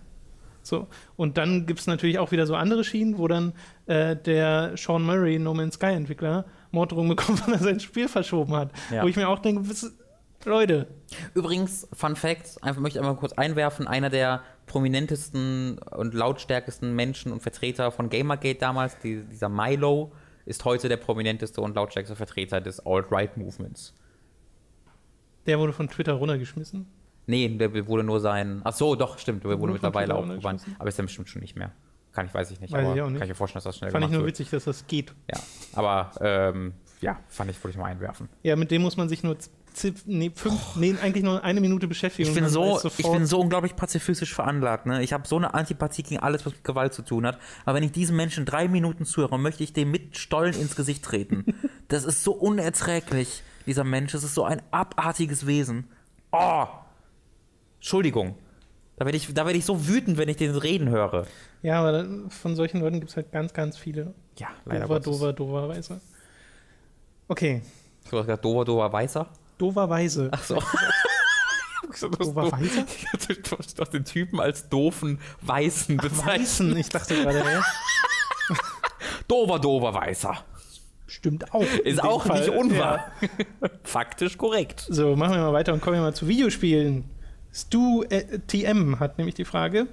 So. Und dann gibt es natürlich auch wieder so andere Schienen, wo dann äh, der Sean Murray, No Man's Sky Entwickler, Morddrohungen [laughs] bekommt, weil er sein Spiel verschoben hat. Ja. Wo ich mir auch denke, was, Leute, Übrigens, Fun Fact, einfach möchte ich einmal kurz einwerfen, einer der prominentesten und lautstärksten Menschen und Vertreter von Gamergate damals, die, dieser Milo, ist heute der prominenteste und lautstärkste Vertreter des Alt-Right-Movements. der wurde von Twitter runtergeschmissen. Nee, der wurde nur sein. Ach so, doch, stimmt, der wurde Wurde mittlerweile Twitter auch gebannt. runtergeschmissen? Aber ist dann bestimmt schon nicht mehr. Kann ich, weiß ich nicht. Weiß aber ich auch nicht. Kann ich mir vorstellen, dass das schnell Fand ich nur wird. witzig, dass das geht. Ja, aber ähm, ja, fand ich, wollte ich mal einwerfen. Ja, mit dem muss man sich nur nee, fünf, nee, eigentlich nur eine Minute beschäftigen. Ich bin, so, ich bin so unglaublich pazifistisch veranlagt. Ne? Ich habe so eine Antipathie gegen alles, was mit Gewalt zu tun hat. Aber wenn ich diesem Menschen drei Minuten zuhöre, möchte ich dem mit Stollen ins Gesicht treten. [laughs] Das ist so unerträglich, dieser Mensch. Das ist so ein abartiges Wesen. Oh! Entschuldigung. Da werde ich, da werd ich so wütend, wenn ich den reden höre. Ja, aber von solchen Leuten gibt es halt ganz, ganz viele. Ja, leider Dover, Gottes. dover, doverweise. Okay, Du hast gesagt, dover, dover, weißer? Doverweise. Ach so. [laughs] Doverweise? Hast doch den Typen als doofen Weißen bezeichnet. Weißen, ich dachte gerade, ja. [laughs] Dover, dover, weißer. Stimmt auch. Ist auch Fall. nicht unwahr. Ja. [laughs] Faktisch korrekt. So, machen wir mal weiter und kommen wir mal zu Videospielen. Stu äh, TM hat nämlich die Frage.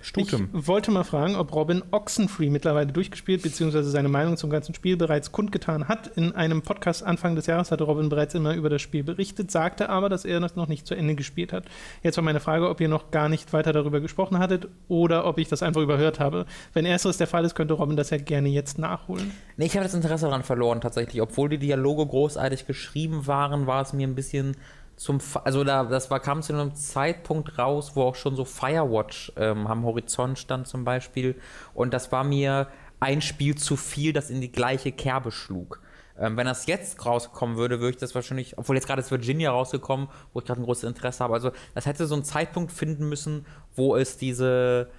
Stutem. Ich wollte mal fragen, ob Robin Oxenfree mittlerweile durchgespielt bzw. seine Meinung zum ganzen Spiel bereits kundgetan hat. In einem Podcast Anfang des Jahres hatte Robin bereits immer über das Spiel berichtet, sagte aber, dass er das noch nicht zu Ende gespielt hat. Jetzt war meine Frage, ob ihr noch gar nicht weiter darüber gesprochen hattet oder ob ich das einfach überhört habe. Wenn ersteres der Fall ist, könnte Robin das ja gerne jetzt nachholen. Nee, ich habe das Interesse daran verloren tatsächlich. Obwohl die Dialoge großartig geschrieben waren, war es mir ein bisschen zum, also da, das war, kam zu einem Zeitpunkt raus, wo auch schon so Firewatch ähm, am Horizont stand zum Beispiel. Und das war mir ein Spiel zu viel, das in die gleiche Kerbe schlug. Ähm, wenn das jetzt rauskommen würde, würde ich das wahrscheinlich, obwohl jetzt gerade ist Virginia rausgekommen, wo ich gerade ein großes Interesse habe. Also das hätte so einen Zeitpunkt finden müssen, wo es diese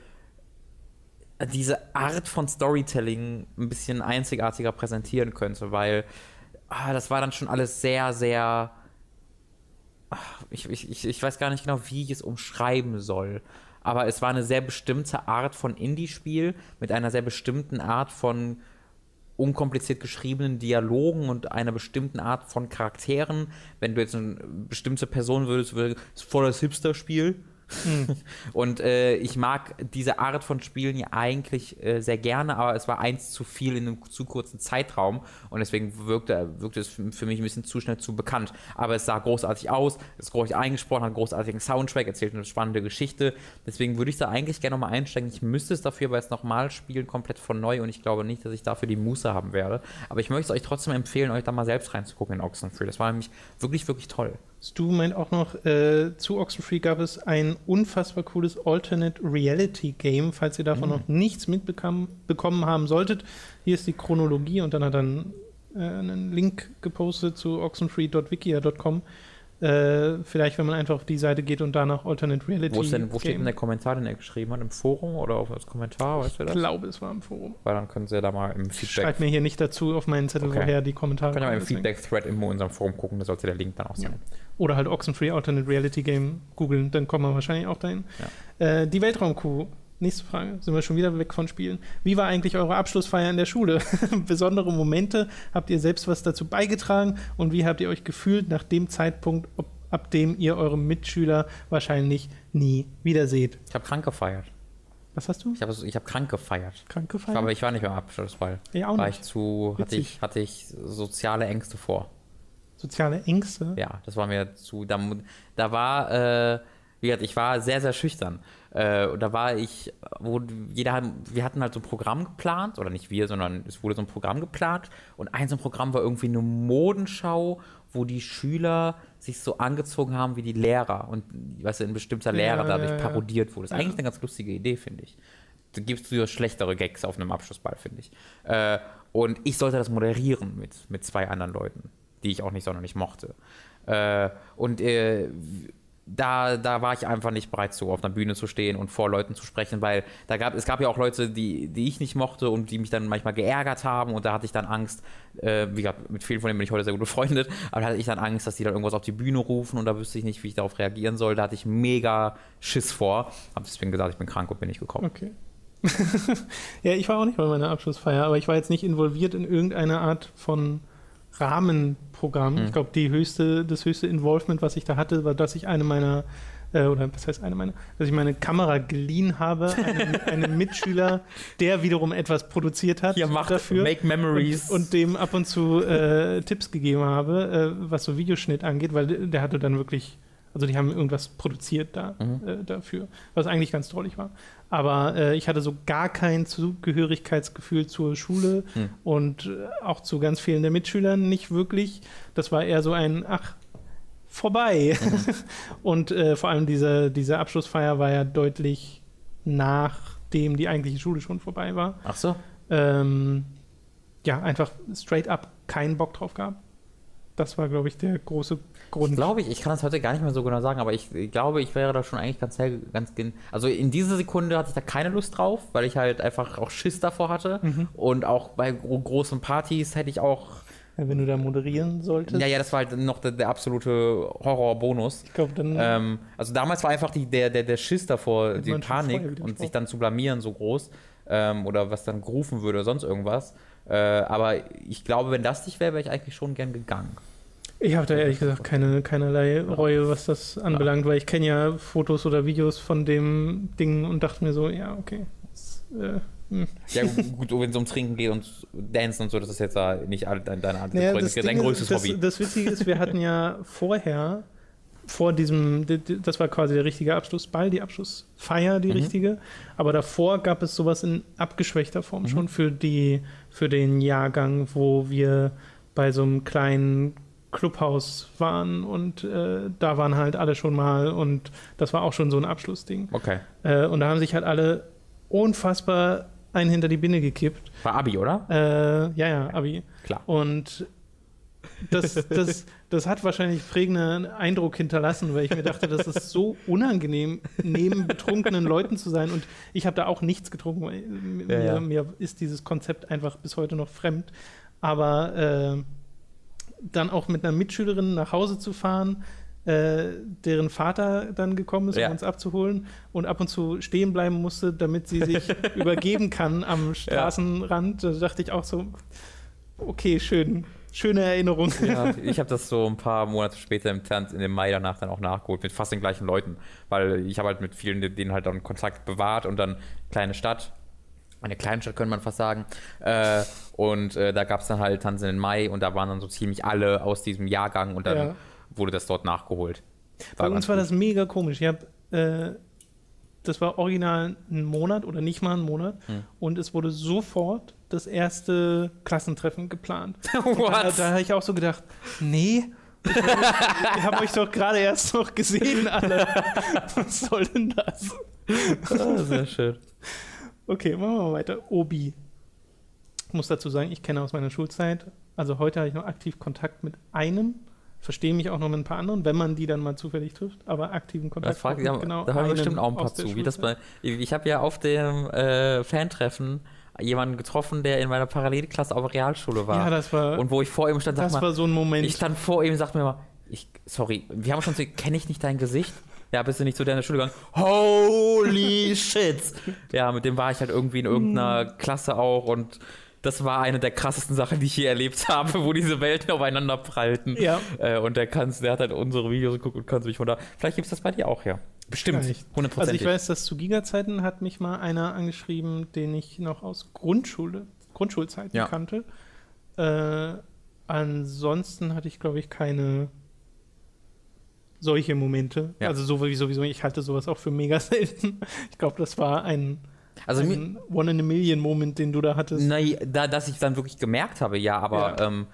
diese Art von Storytelling ein bisschen einzigartiger präsentieren könnte, weil ah, das war dann schon alles sehr, sehr ich, ich, ich weiß gar nicht genau, wie ich es umschreiben soll. Aber es war eine sehr bestimmte Art von Indie-Spiel mit einer sehr bestimmten Art von unkompliziert geschriebenen Dialogen und einer bestimmten Art von Charakteren. Wenn du jetzt eine bestimmte Person würdest, würde es voll das Hipster-Spiel. [laughs] Und äh, ich mag diese Art von Spielen ja eigentlich äh, sehr gerne, aber es war eins zu viel in einem zu kurzen Zeitraum und deswegen wirkte, wirkte es für mich ein bisschen zu schnell zu bekannt. Aber es sah großartig aus, ist großartig eingesprochen, hat einen großartigen Soundtrack, erzählt eine spannende Geschichte. Deswegen würde ich da eigentlich gerne nochmal einsteigen. Ich müsste es dafür aber jetzt nochmal spielen, komplett von neu und ich glaube nicht, dass ich dafür die Muße haben werde. Aber ich möchte es euch trotzdem empfehlen, euch da mal selbst reinzugucken in Oxenfree. Das war nämlich wirklich, wirklich toll. Stu meint auch noch, äh, zu Oxenfree gab es ein unfassbar cooles Alternate Reality Game, falls ihr davon mhm. noch nichts mitbekommen haben solltet. Hier ist die Chronologie und dann hat er einen, äh, einen Link gepostet zu oxenfree.wikia.com. Äh, vielleicht, wenn man einfach auf die Seite geht und danach Alternate Reality. Wo, denn, wo steht denn der Kommentar, den er geschrieben hat? Im Forum oder auf das Kommentar? Weißt du das? Ich glaube, es war im Forum. Weil dann können Sie ja da mal im Feedback. Schreibt mir hier nicht dazu auf meinen Zettel, okay. woher die Kommentare kommen. Können ja mal im Feedback-Thread in unserem Forum gucken, da sollte der Link dann auch sein. Ja. Oder halt Oxenfree Alternate Reality Game googeln, dann kommen wir wahrscheinlich auch dahin. Ja. Äh, die Weltraumkuh Nächste Frage. Sind wir schon wieder weg von Spielen. Wie war eigentlich eure Abschlussfeier in der Schule? [laughs] Besondere Momente? Habt ihr selbst was dazu beigetragen? Und wie habt ihr euch gefühlt nach dem Zeitpunkt, ob, ab dem ihr eure Mitschüler wahrscheinlich nie wiederseht? Ich habe krank gefeiert. Was hast du? Ich habe ich hab krank gefeiert. Krank gefeiert? Aber ich war nicht beim Abschlussball. Ich auch war nicht. Ich zu, hatte ich, hatte ich soziale Ängste vor. Soziale Ängste? Ja, das war mir zu. Da, da war, äh, wie gesagt, ich war sehr, sehr schüchtern. Äh, und da war ich, wo jeder, wir hatten halt so ein Programm geplant, oder nicht wir, sondern es wurde so ein Programm geplant. Und ein so ein Programm war irgendwie eine Modenschau, wo die Schüler sich so angezogen haben wie die Lehrer und, weißt du, ein bestimmter Lehrer ja, dadurch ja, ja. parodiert wurde. Das ist eigentlich eine ganz lustige Idee, finde ich. Da gibt es durchaus schlechtere Gags auf einem Abschlussball, finde ich. Äh, und ich sollte das moderieren mit, mit zwei anderen Leuten, die ich auch nicht sonderlich mochte. Äh, und äh, da, da war ich einfach nicht bereit zu, auf einer Bühne zu stehen und vor Leuten zu sprechen, weil da gab, es gab ja auch Leute, die, die ich nicht mochte und die mich dann manchmal geärgert haben und da hatte ich dann Angst, äh, wie gesagt, mit vielen von denen bin ich heute sehr gut [laughs] befreundet, aber da hatte ich dann Angst, dass die dann irgendwas auf die Bühne rufen und da wüsste ich nicht, wie ich darauf reagieren soll. Da hatte ich mega Schiss vor, habe deswegen gesagt, ich bin krank und bin nicht gekommen. Okay. [laughs] ja, ich war auch nicht bei meiner Abschlussfeier, aber ich war jetzt nicht involviert in irgendeine Art von Rahmenprogramm. Mhm. Ich glaube, die höchste, das höchste Involvement, was ich da hatte, war, dass ich eine meiner äh, oder was heißt eine meiner, dass ich meine Kamera geliehen habe, [laughs] einem, einem Mitschüler, der wiederum etwas produziert hat Hier macht dafür. Make Memories. Und, und dem ab und zu äh, Tipps gegeben habe, äh, was so Videoschnitt angeht, weil der hatte dann wirklich also die haben irgendwas produziert da mhm. äh, dafür, was eigentlich ganz trollig war. Aber äh, ich hatte so gar kein Zugehörigkeitsgefühl zur Schule mhm. und äh, auch zu ganz vielen der Mitschülern nicht wirklich. Das war eher so ein, ach, vorbei. Mhm. [laughs] und äh, vor allem diese, diese Abschlussfeier war ja deutlich nachdem die eigentliche Schule schon vorbei war. Ach so. Ähm, ja, einfach straight up keinen Bock drauf gab. Das war, glaube ich, der große Grund. Glaube ich, ich kann das heute gar nicht mehr so genau sagen, aber ich, ich glaube, ich wäre da schon eigentlich ganz, ganz, also in dieser Sekunde hatte ich da keine Lust drauf, weil ich halt einfach auch Schiss davor hatte mhm. und auch bei großen Partys hätte ich auch ja, wenn du da moderieren solltest. Ja, ja, das war halt noch der, der absolute Horrorbonus. Ich glaube, dann. Ähm, also damals war einfach die, der, der, der Schiss davor, die Panik und sich dann zu blamieren so groß. Ähm, oder was dann gerufen würde oder sonst irgendwas. Äh, aber ich glaube, wenn das nicht wäre, wäre ich eigentlich schon gern gegangen. Ich habe da ehrlich gesagt keine, keinerlei Reue, was das anbelangt, weil ich kenne ja Fotos oder Videos von dem Ding und dachte mir so, ja, okay. Das, äh, hm. Ja, gut, wenn es um Trinken geht und Dancen und so, das ist jetzt da nicht Art, Naja, dein das, dein größtes ist, Hobby. das, das Witzige ist, wir hatten ja vorher, vor diesem, das war quasi der richtige Abschlussball, die Abschlussfeier, die Mhm. richtige. Aber davor gab es sowas in abgeschwächter Form Mhm. schon für, die, für den Jahrgang, wo wir bei so einem kleinen Clubhaus waren und äh, da waren halt alle schon mal und das war auch schon so ein Abschlussding. Okay. Äh, und da haben sich halt alle unfassbar einen hinter die Binde gekippt. War Abi, oder? Äh, ja, ja, Abi. Klar. Und das, das, das hat wahrscheinlich prägenden Eindruck hinterlassen, weil ich mir dachte, das ist so unangenehm, neben betrunkenen Leuten zu sein. Und ich habe da auch nichts getrunken. Mir, Ja, ja. mir ist dieses Konzept einfach bis heute noch fremd. Aber äh, dann auch mit einer Mitschülerin nach Hause zu fahren, äh, deren Vater dann gekommen ist, Ja. um uns abzuholen und ab und zu stehen bleiben musste, damit sie sich [laughs] übergeben kann am Straßenrand. Da dachte ich auch so, okay, schön, schöne Erinnerung. Ja, [laughs] ich habe das so ein paar Monate später im Tanz in dem Mai danach dann auch nachgeholt mit fast den gleichen Leuten, weil ich habe halt mit vielen denen halt dann Kontakt bewahrt und dann kleine Stadt, eine kleine Stadt könnte man fast sagen, äh, und äh, da gab es dann halt Tanzen im Mai und da waren dann so ziemlich alle aus diesem Jahrgang und dann Ja. wurde das dort nachgeholt. Bei uns war gut. das mega komisch. Ich habe, äh, das war original ein Monat oder nicht mal ein Monat Hm. und es wurde sofort das erste Klassentreffen geplant. [laughs] Da, da habe ich auch so gedacht, nee, ich, ich habe euch doch gerade erst noch gesehen, alle. [laughs] Was soll denn das? Ah, sehr schön. Okay, machen wir mal weiter. Obi. Ich muss dazu sagen, ich kenne aus meiner Schulzeit, also heute habe ich noch aktiv Kontakt mit einem, verstehe mich auch noch mit ein paar anderen, wenn man die dann mal zufällig trifft, aber aktiven Kontakt Das frage mit ich, genau da haben bestimmt auch ein paar zu. Wie das bei, ich habe ja auf dem äh, Fantreffen jemanden getroffen, der in meiner Parallelklasse auf der Realschule war. Ja, das war, und wo ich vor ihm stand, sag das mal, war so ein Moment. ich stand vor ihm und sagte mir mal, ich, sorry, wir haben schon zu, kenne ich nicht dein Gesicht? Ja, bist du nicht zu deiner Schule gegangen? Holy [laughs] shit! Ja, mit dem war ich halt irgendwie in irgendeiner Klasse auch und das war eine der krassesten Sachen, die ich je erlebt habe, wo diese Welten aufeinander prallten. ja, Äh, und der, kann's, der hat halt unsere Videos geguckt und kann sich von da. Vielleicht gibt es das bei dir auch, ja. Bestimmt. Nicht. also Hundertprozentig. ich weiß, dass zu Giga-Zeiten hat mich mal einer angeschrieben, den ich noch aus Grundschule, Grundschulzeiten Ja. kannte. Äh, ansonsten hatte ich, glaube ich, keine solche Momente. Ja. Also so wie sowieso, ich halte sowas auch für mega [laughs] selten. Ich glaube, das war ein, also ein One-in-a-Million-Moment, den du da hattest. na, da, dass ich dann wirklich gemerkt habe, ja, aber Ja. Ähm,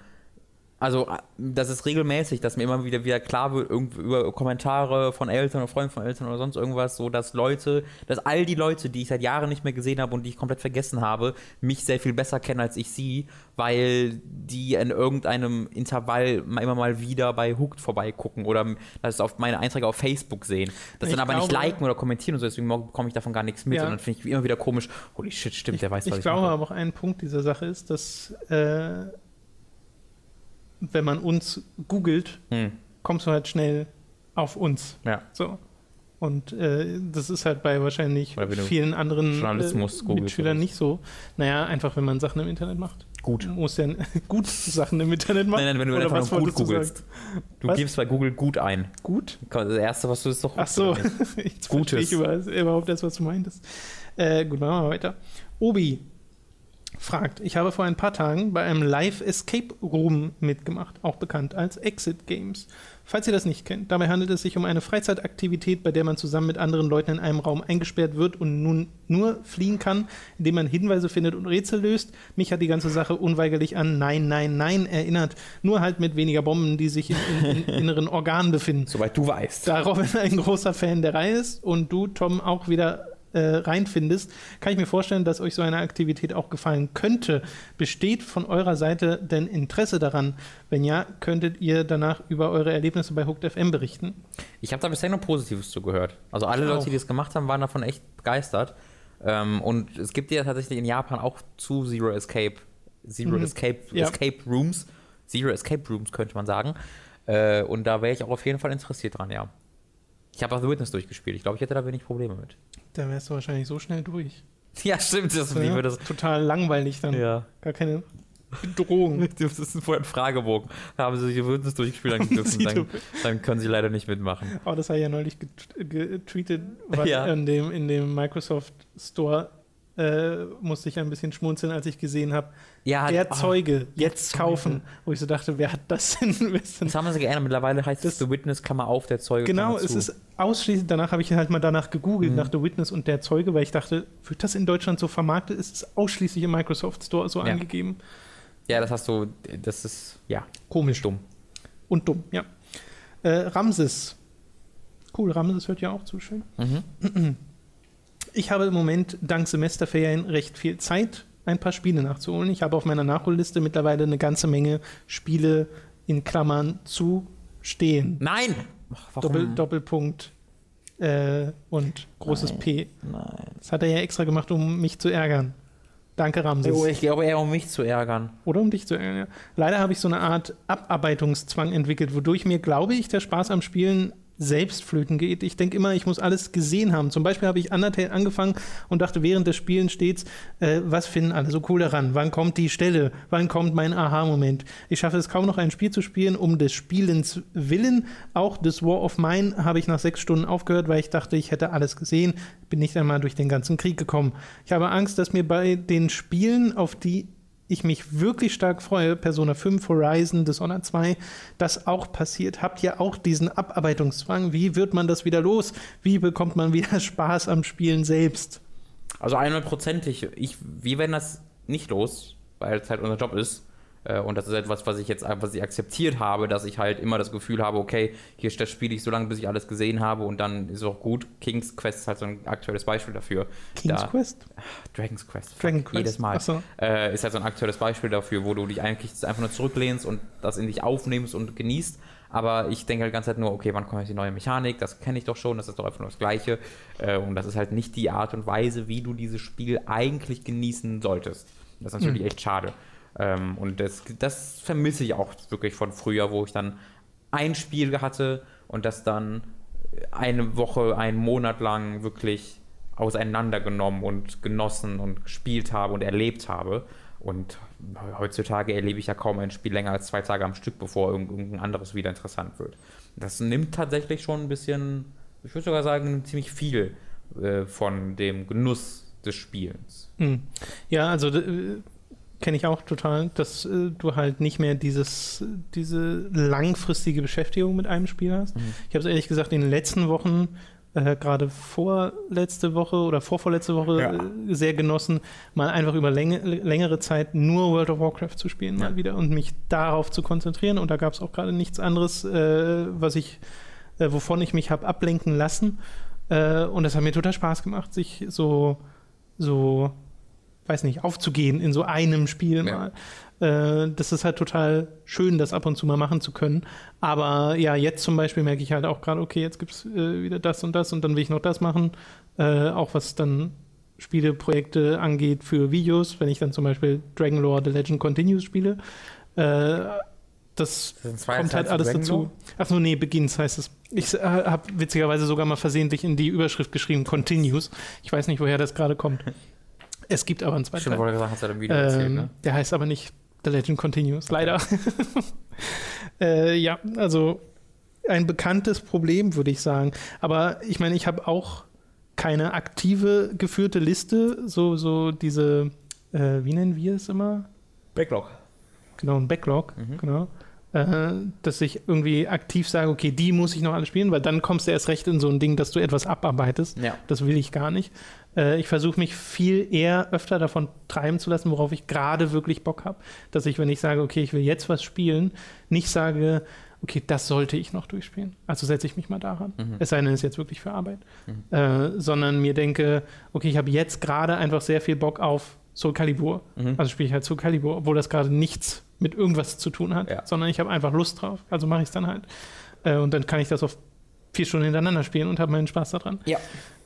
also äh, das ist regelmäßig, dass mir immer wieder wieder klar wird, über Kommentare von Eltern oder Freunden von Eltern oder sonst irgendwas, so dass Leute, dass all die Leute, die ich seit Jahren nicht mehr gesehen habe und die ich komplett vergessen habe, mich sehr viel besser kennen als ich sie, weil die in irgendeinem Intervall immer mal wieder bei Hooked vorbeigucken oder das auf meine Einträge auf Facebook sehen. Das Ich dann aber nicht glaube- liken oder kommentieren und so, deswegen bekomme ich davon gar nichts mit Ja. und dann finde ich immer wieder komisch, holy shit, stimmt, der weiß, was ich ich glaube aber auch ein Punkt dieser Sache ist, dass äh, wenn man uns googelt, Hm, kommst du halt schnell auf uns. ja. So. Und äh, das ist halt bei wahrscheinlich du vielen anderen Journalismus äh, Mitschülern nicht so. Naja, einfach wenn man Sachen im Internet macht. Gut. Muss ja [laughs] gut Sachen im Internet machen. Nein, nein, wenn du einfach nur gut du googelst. Du Was? gibst bei Google gut ein. Gut? Das erste, was du ist doch. Ach so, [laughs] jetzt Gutes. ich über, überhaupt das, was du meintest. Äh, gut, machen wir weiter. Obi fragt, ich habe vor ein paar Tagen bei einem Live Escape Room mitgemacht, auch bekannt als Exit Games. Falls ihr das nicht kennt, dabei handelt es sich um eine Freizeitaktivität, bei der man zusammen mit anderen Leuten in einem Raum eingesperrt wird und nun nur fliehen kann, indem man Hinweise findet und Rätsel löst. Mich hat die ganze Sache unweigerlich an Nein, Nein, Nein erinnert, nur halt mit weniger Bomben, die sich in, in, in inneren Organen befinden. Soweit du weißt. Da Robin ein großer Fan der Reihe ist und du, Tom, auch wieder äh, reinfindest, kann ich mir vorstellen, dass euch so eine Aktivität auch gefallen könnte. Besteht von eurer Seite denn Interesse daran? Wenn ja, könntet ihr danach über eure Erlebnisse bei Hooked FM berichten? Ich habe da bisher nur Positives zugehört. Also alle Leute, die das gemacht haben, waren davon echt begeistert. Ähm, und es gibt ja tatsächlich in Japan auch zu Zero Escape, Zero Mhm. Escape, Ja. Escape Rooms, Zero Escape Rooms könnte man sagen. Äh, und da wäre ich auch auf jeden Fall interessiert dran, ja. Ich habe auch The Witness durchgespielt. Ich glaube, ich hätte da wenig Probleme mit. Da wärst du wahrscheinlich so schnell durch. [laughs] Ja, stimmt. Das, Ja, würde das, Total langweilig dann. ja. Gar keine Drohung. [laughs] Das ist vorher ein Fragebogen. Da haben sie sich es durchgespielt, [laughs] dann, dürfen, dann, dann können sie leider nicht mitmachen. Oh, das habe ich ja neulich get- getweetet, weil Ja. in, dem, in dem Microsoft Store äh, musste ich ein bisschen schmunzeln, als ich gesehen habe, Ja, der ah, Zeuge jetzt Zeuge. kaufen. Wo ich so dachte, wer hat das denn? [laughs] Das haben sie geändert. Mittlerweile heißt es Das- The Witness, Klammer auf, der Zeuge. Genau, es ist ausschließlich, danach habe ich halt mal danach gegoogelt, Mhm. nach The Witness und der Zeuge, weil ich dachte, wird das in Deutschland so vermarktet? Ist es ausschließlich im Microsoft Store so Ja. angegeben? Ja, das hast du. Das ist. Ja, Komisch. dumm. Und dumm, ja. Äh, Ramses. Cool, Ramses hört ja auch zu schön. Mhm. [clears throat] Ich habe im Moment dank Semesterferien recht viel Zeit, ein paar Spiele nachzuholen. Ich habe auf meiner Nachholliste mittlerweile eine ganze Menge Spiele in Klammern zu stehen. Nein! Ach? Doppel, Doppelpunkt äh, und großes Nein. P. Nein. Das hat er ja extra gemacht, um mich zu ärgern. Danke, Ramses. Oh, ich glaube eher, um mich zu ärgern. Oder um dich zu ärgern, ja. Leider habe ich so eine Art Abarbeitungszwang entwickelt, wodurch mir, glaube ich, der Spaß am Spielen selbst flöten geht. Ich denke immer, ich muss alles gesehen haben. Zum Beispiel habe ich Undertale angefangen und dachte während des Spielens stets, äh, was finden alle so cool daran? Wann kommt die Stelle? Wann kommt mein Aha-Moment? Ich schaffe es kaum noch ein Spiel zu spielen, um des Spielens willen. Auch das War of Mine habe ich nach sechs Stunden aufgehört, weil ich dachte, ich hätte alles gesehen. Bin nicht einmal durch den ganzen Krieg gekommen. Ich habe Angst, dass mir bei den Spielen, auf die ich mich wirklich stark freue, Persona 5, Horizon, Dishonored 2, das auch passiert. Habt ihr auch diesen Abarbeitungszwang? Wie wird man das wieder los? Wie bekommt man wieder [laughs] Spaß am Spielen selbst? Also 100%ig. Ich, wir werden das nicht los, weil es halt unser Job ist. Äh, Und das ist etwas, was ich jetzt was ich akzeptiert habe, dass ich halt immer das Gefühl habe, okay, hier spiele ich so lange, bis ich alles gesehen habe und dann ist es auch gut. King's Quest ist halt so ein aktuelles Beispiel dafür. King's Da- Quest? Dragon's Quest. Fuck, Dragon Quest. Jedes Mal. So. Äh, ist halt so ein aktuelles Beispiel dafür, wo du dich eigentlich einfach nur zurücklehnst und das in dich aufnimmst und genießt. Aber ich denke halt die ganze Zeit nur, okay, wann kommt jetzt die neue Mechanik? Das kenne ich doch schon, das ist doch einfach nur das Gleiche. Äh, und das ist halt nicht die Art und Weise, wie du dieses Spiel eigentlich genießen solltest. Das ist natürlich echt schade. Ähm, und das, das vermisse ich auch wirklich von früher, wo ich dann ein Spiel hatte und das dann eine Woche, einen Monat lang wirklich auseinandergenommen und genossen und gespielt habe und erlebt habe. Und heutzutage erlebe ich ja kaum ein Spiel länger als zwei Tage am Stück, bevor irgend- irgendein anderes wieder interessant wird. Das nimmt tatsächlich schon ein bisschen, ich würde sogar sagen, ziemlich viel äh, von dem Genuss des Spielens. Hm. Ja, also äh, kenne ich auch total, dass äh, du halt nicht mehr dieses, diese langfristige Beschäftigung mit einem Spiel hast. Mhm. Ich habe es ehrlich gesagt in den letzten Wochen, äh, gerade vorletzte Woche oder vorvorletzte Woche, Ja. äh, sehr genossen, mal einfach über länge, längere Zeit nur World of Warcraft zu spielen, mal Ja. wieder und mich darauf zu konzentrieren. Und da gab es auch gerade nichts anderes, äh, was ich, äh, wovon ich mich habe ablenken lassen. Äh, und das hat mir total Spaß gemacht, sich so, so, weiß nicht, aufzugehen in so einem Spiel Ja. mal. Äh, das ist halt total schön, das ab und zu mal machen zu können. Aber ja, jetzt zum Beispiel merke ich halt auch gerade, okay, jetzt gibt es äh, wieder das und das und dann will ich noch das machen. Äh, auch was dann Spieleprojekte angeht für Videos, wenn ich dann zum Beispiel Dragon Lore The Legend Continues spiele. Äh, das kommt halt alles zu dazu. Dragon Ach so, nee, Begins heißt es. Ich äh, habe witzigerweise sogar mal versehentlich in die Überschrift geschrieben, Continues. Ich weiß nicht, woher das gerade kommt. Es gibt aber einen zweiten Stimmt, Teil. gesagt, hast du ja im Video erzählt, Ähm, ne? Der heißt aber nicht The Legend Continues, leider. [laughs] äh, ja, also ein bekanntes Problem, würde ich sagen. Aber ich meine, ich habe auch keine aktive geführte Liste, so, so diese, äh, wie nennen wir es immer? Backlog. Genau, ein Backlog, Mhm. genau. Äh, dass ich irgendwie aktiv sage, okay, die muss ich noch alle spielen, weil dann kommst du erst recht in so ein Ding, dass du etwas abarbeitest. Ja. Das will ich gar nicht. Äh, ich versuche mich viel eher öfter davon treiben zu lassen, worauf ich gerade wirklich Bock habe. Dass ich, wenn ich sage, okay, ich will jetzt was spielen, nicht sage, okay, das sollte ich noch durchspielen. Also setze ich mich mal daran. Mhm. Es sei denn, es ist jetzt wirklich für Arbeit. Mhm. Äh, sondern mir denke, okay, ich habe jetzt gerade einfach sehr viel Bock auf Soul Calibur. Mhm. Also spiele ich halt Soul Calibur, obwohl das gerade nichts mit irgendwas zu tun hat, Ja. sondern ich habe einfach Lust drauf. Also mache ich es dann halt. Äh, und dann kann ich das auf vier Stunden hintereinander spielen und habe meinen Spaß daran. Ja.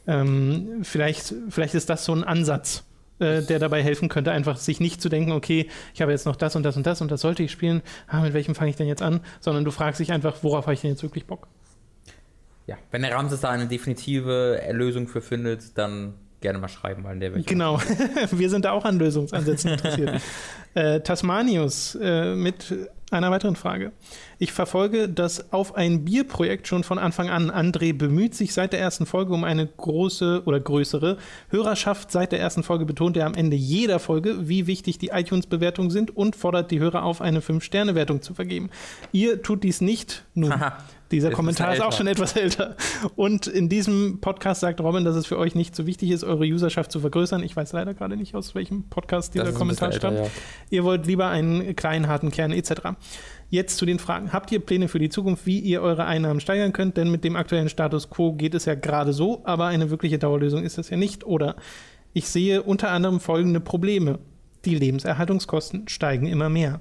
Ähm, vielleicht, vielleicht ist das so ein Ansatz, äh, der dabei helfen könnte, einfach sich nicht zu denken, okay, ich habe jetzt noch das und das und das und das sollte ich spielen. Ah, mit welchem fange ich denn jetzt an? Sondern du fragst dich einfach, worauf habe ich denn jetzt wirklich Bock? ja. Wenn der Ramses da eine definitive Erlösung für findet, dann gerne mal schreiben, weil der Genau, [laughs] wir sind da auch an Lösungsansätzen interessiert. [laughs] äh, Tasmanius äh, mit einer weiteren Frage. Ich verfolge das Auf ein Bier-Projekt schon von Anfang an. André bemüht sich seit der ersten Folge um eine große oder größere Hörerschaft. Seit der ersten Folge betont er am Ende jeder Folge, wie wichtig die iTunes-Bewertungen sind und fordert die Hörer auf, eine 5-Sterne-Wertung zu vergeben. Ihr tut dies nicht. Nun, dieser Kommentar ist auch schon etwas älter. Und in diesem Podcast sagt Robin, dass es für euch nicht so wichtig ist, eure Userschaft zu vergrößern. Ich weiß leider gerade nicht, aus welchem Podcast dieser Kommentar stammt. Ja. Ihr wollt lieber einen kleinen, harten Kern etc. Jetzt zu den Fragen. Habt ihr Pläne für die Zukunft, wie ihr eure Einnahmen steigern könnt? Denn mit dem aktuellen Status quo geht es ja gerade so, aber eine wirkliche Dauerlösung ist das ja nicht. Oder ich sehe unter anderem folgende Probleme. Die Lebenserhaltungskosten steigen immer mehr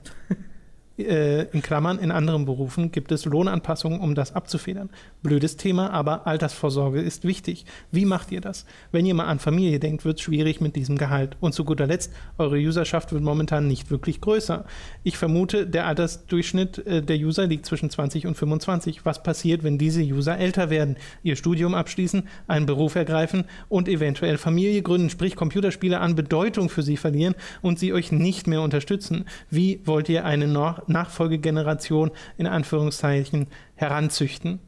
äh, in Klammern, in anderen Berufen gibt es Lohnanpassungen, um das abzufedern. Blödes Thema, aber Altersvorsorge ist wichtig. Wie macht ihr das? Wenn ihr mal an Familie denkt, wird es schwierig mit diesem Gehalt. Und zu guter Letzt, eure Userschaft wird momentan nicht wirklich größer. Ich vermute, der Altersdurchschnitt äh, der User liegt zwischen 20 und 25. Was passiert, wenn diese User älter werden, ihr Studium abschließen, einen Beruf ergreifen und eventuell Familie gründen, sprich Computerspiele an Bedeutung für sie verlieren und sie euch nicht mehr unterstützen? Wie wollt ihr eine noch Nachfolgegeneration in Anführungszeichen heranzüchten.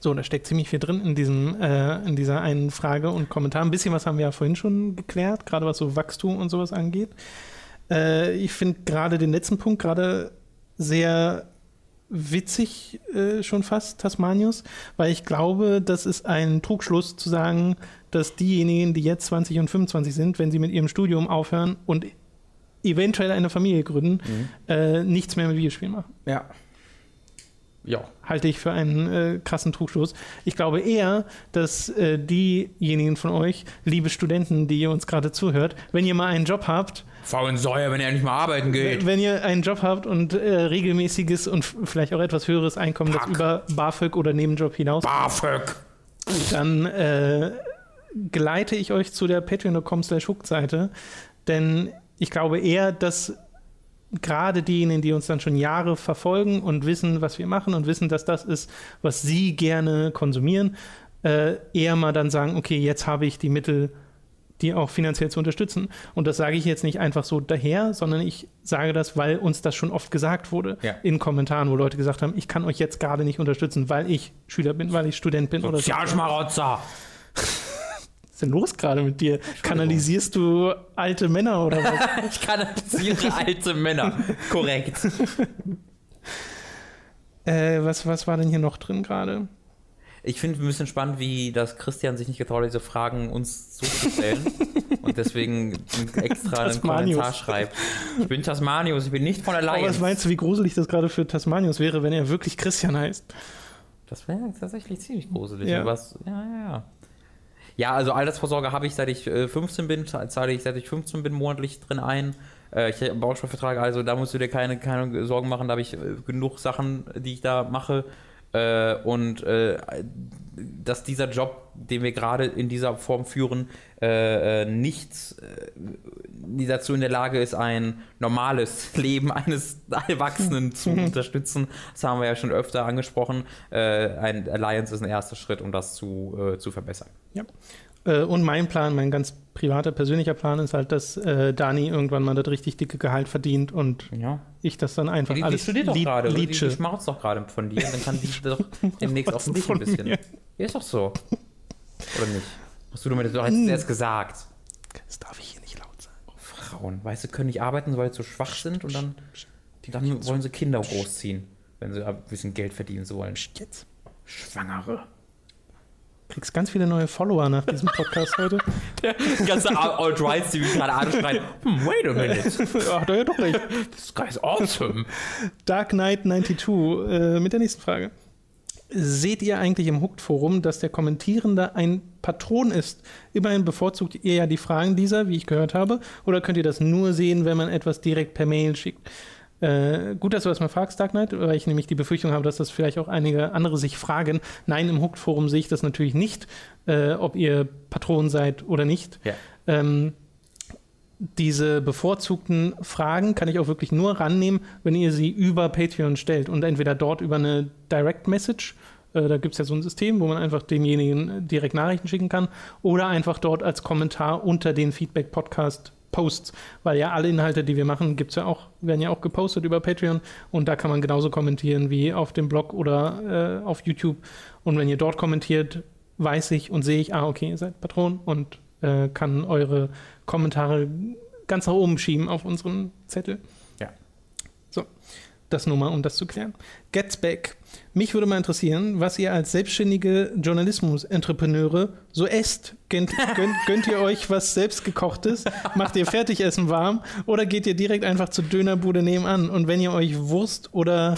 So, da steckt ziemlich viel drin in, diesem, äh, in dieser einen Frage und Kommentar. Ein bisschen was haben wir ja vorhin schon geklärt, gerade was so Wachstum und sowas angeht. Äh, ich finde gerade den letzten Punkt gerade sehr witzig äh, schon fast, Tasmanius, weil ich glaube, das ist ein Trugschluss zu sagen, dass diejenigen, die jetzt 20 und 25 sind, wenn sie mit ihrem Studium aufhören und eventuell eine Familie gründen, mhm. äh, nichts mehr mit Videospielen machen. Ja. Ja. Halte ich für einen äh, krassen Trugschluss. Ich glaube eher, dass äh, diejenigen von euch, liebe Studenten, die ihr uns gerade zuhört, wenn ihr mal einen Job habt, Faulen Säue, wenn ihr nicht mal arbeiten geht. Wenn ihr einen Job habt und äh, regelmäßiges und vielleicht auch etwas höheres Einkommen, Pack. das über BAföG oder Nebenjob hinaus. BAföG! Dann äh, geleite ich euch zu der patreon.com slash Hook-Seite, denn ich glaube eher, dass gerade diejenigen, die uns dann schon Jahre verfolgen und wissen, was wir machen und wissen, dass das ist, was sie gerne konsumieren, äh, eher mal dann sagen, okay, jetzt habe ich die Mittel, die auch finanziell zu unterstützen. Und das sage ich jetzt nicht einfach so daher, sondern ich sage das, weil uns das schon oft gesagt wurde ja. in Kommentaren, wo Leute gesagt haben, ich kann euch jetzt gerade nicht unterstützen, weil ich Schüler bin, weil ich Student bin. Sozialschmarotzer! Ist denn los gerade mit dir? Kanalisierst du alte Männer oder was? [laughs] ich kanalisiere alte Männer. Korrekt. [laughs] äh, was, was war denn hier noch drin gerade? Ich finde ein bisschen spannend, wie das Christian sich nicht getraut, diese Fragen uns zuzustellen und deswegen extra einen Kommentar schreibt. Ich bin Tasmanius, ich bin nicht von der Aber was meinst du, wie gruselig das gerade für Tasmanius wäre, wenn er wirklich Christian heißt? Das wäre tatsächlich ziemlich gruselig. Ja. Ja, ja, ja. Ja, also Altersvorsorge habe ich seit ich äh, 15 bin, zahle ich seit ich 15 bin monatlich drin ein. Äh, ich habe Bausparvertrag, also da musst du dir keine, keine Sorgen machen, da habe ich äh, genug Sachen, die ich da mache. Äh, und äh, dass dieser Job, den wir gerade in dieser Form führen, äh, nicht äh, dazu in der Lage ist, ein normales [laughs] Leben eines Erwachsenen [laughs] zu unterstützen. Das haben wir ja schon öfter angesprochen. Äh, ein Alliance ist ein erster Schritt, um das zu, äh, zu verbessern. Ja. Äh, und mein Plan, mein ganz privater, persönlicher Plan ist halt, dass äh, Dani irgendwann mal das richtig dicke Gehalt verdient und ja. ich das dann einfach die, die alles die studiert doch gerade, die, die schmarzt doch gerade von dir, dann kann die doch [laughs] demnächst auch ein bisschen. Mir? Ja, ist doch so. Oder nicht? Hast du mir das hm. erst gesagt? Das darf ich hier nicht laut sagen. Oh, Frauen, weißt du, können nicht arbeiten, weil sie so schwach sind und dann, dann wollen sie Kinder großziehen, wenn sie ein bisschen Geld verdienen wollen. Jetzt. Schwangere kriegst ganz viele neue Follower nach diesem Podcast heute. [laughs] Der ganze Alt-Rights, die mich gerade anschreien. Hm, wait a minute. Ach, da ja doch recht. This guy is awesome. Dark Knight 92 äh, mit der nächsten Frage. Seht ihr eigentlich im Hooked-Forum, dass der Kommentierende ein Patron ist? Immerhin bevorzugt ihr ja die Fragen dieser, wie ich gehört habe, oder könnt ihr das nur sehen, wenn man etwas direkt per Mail schickt? Äh, gut, dass du das mal fragst, Dark Knight, weil ich nämlich die Befürchtung habe, dass das vielleicht auch einige andere sich fragen. Nein, im Hooked-Forum sehe ich das natürlich nicht, äh, ob ihr Patron seid oder nicht. Ja. Ähm, diese bevorzugten Fragen kann ich auch wirklich nur rannehmen, wenn ihr sie über Patreon stellt und entweder dort über eine Direct Message Äh, da gibt es ja so ein System, wo man einfach demjenigen direkt Nachrichten schicken kann oder einfach dort als Kommentar unter den Feedback-Podcast Posts, weil ja alle Inhalte, die wir machen, gibt's ja auch, werden ja auch gepostet über Patreon und da kann man genauso kommentieren wie auf dem Blog oder äh, auf YouTube. Und wenn ihr dort kommentiert, weiß ich und sehe ich, ah, okay, ihr seid Patron und äh, kann eure Kommentare ganz nach oben schieben auf unseren Zettel. Ja. So, das nur mal, um das zu klären. Gets back. Mich würde mal interessieren, was ihr als selbstständige Journalismus-Entrepreneure so esst. Gönnt, gönnt, gönnt ihr euch was selbstgekochtes? Macht ihr Fertigessen warm? Oder geht ihr direkt einfach zur Dönerbude nebenan? Und wenn ihr euch Wurst oder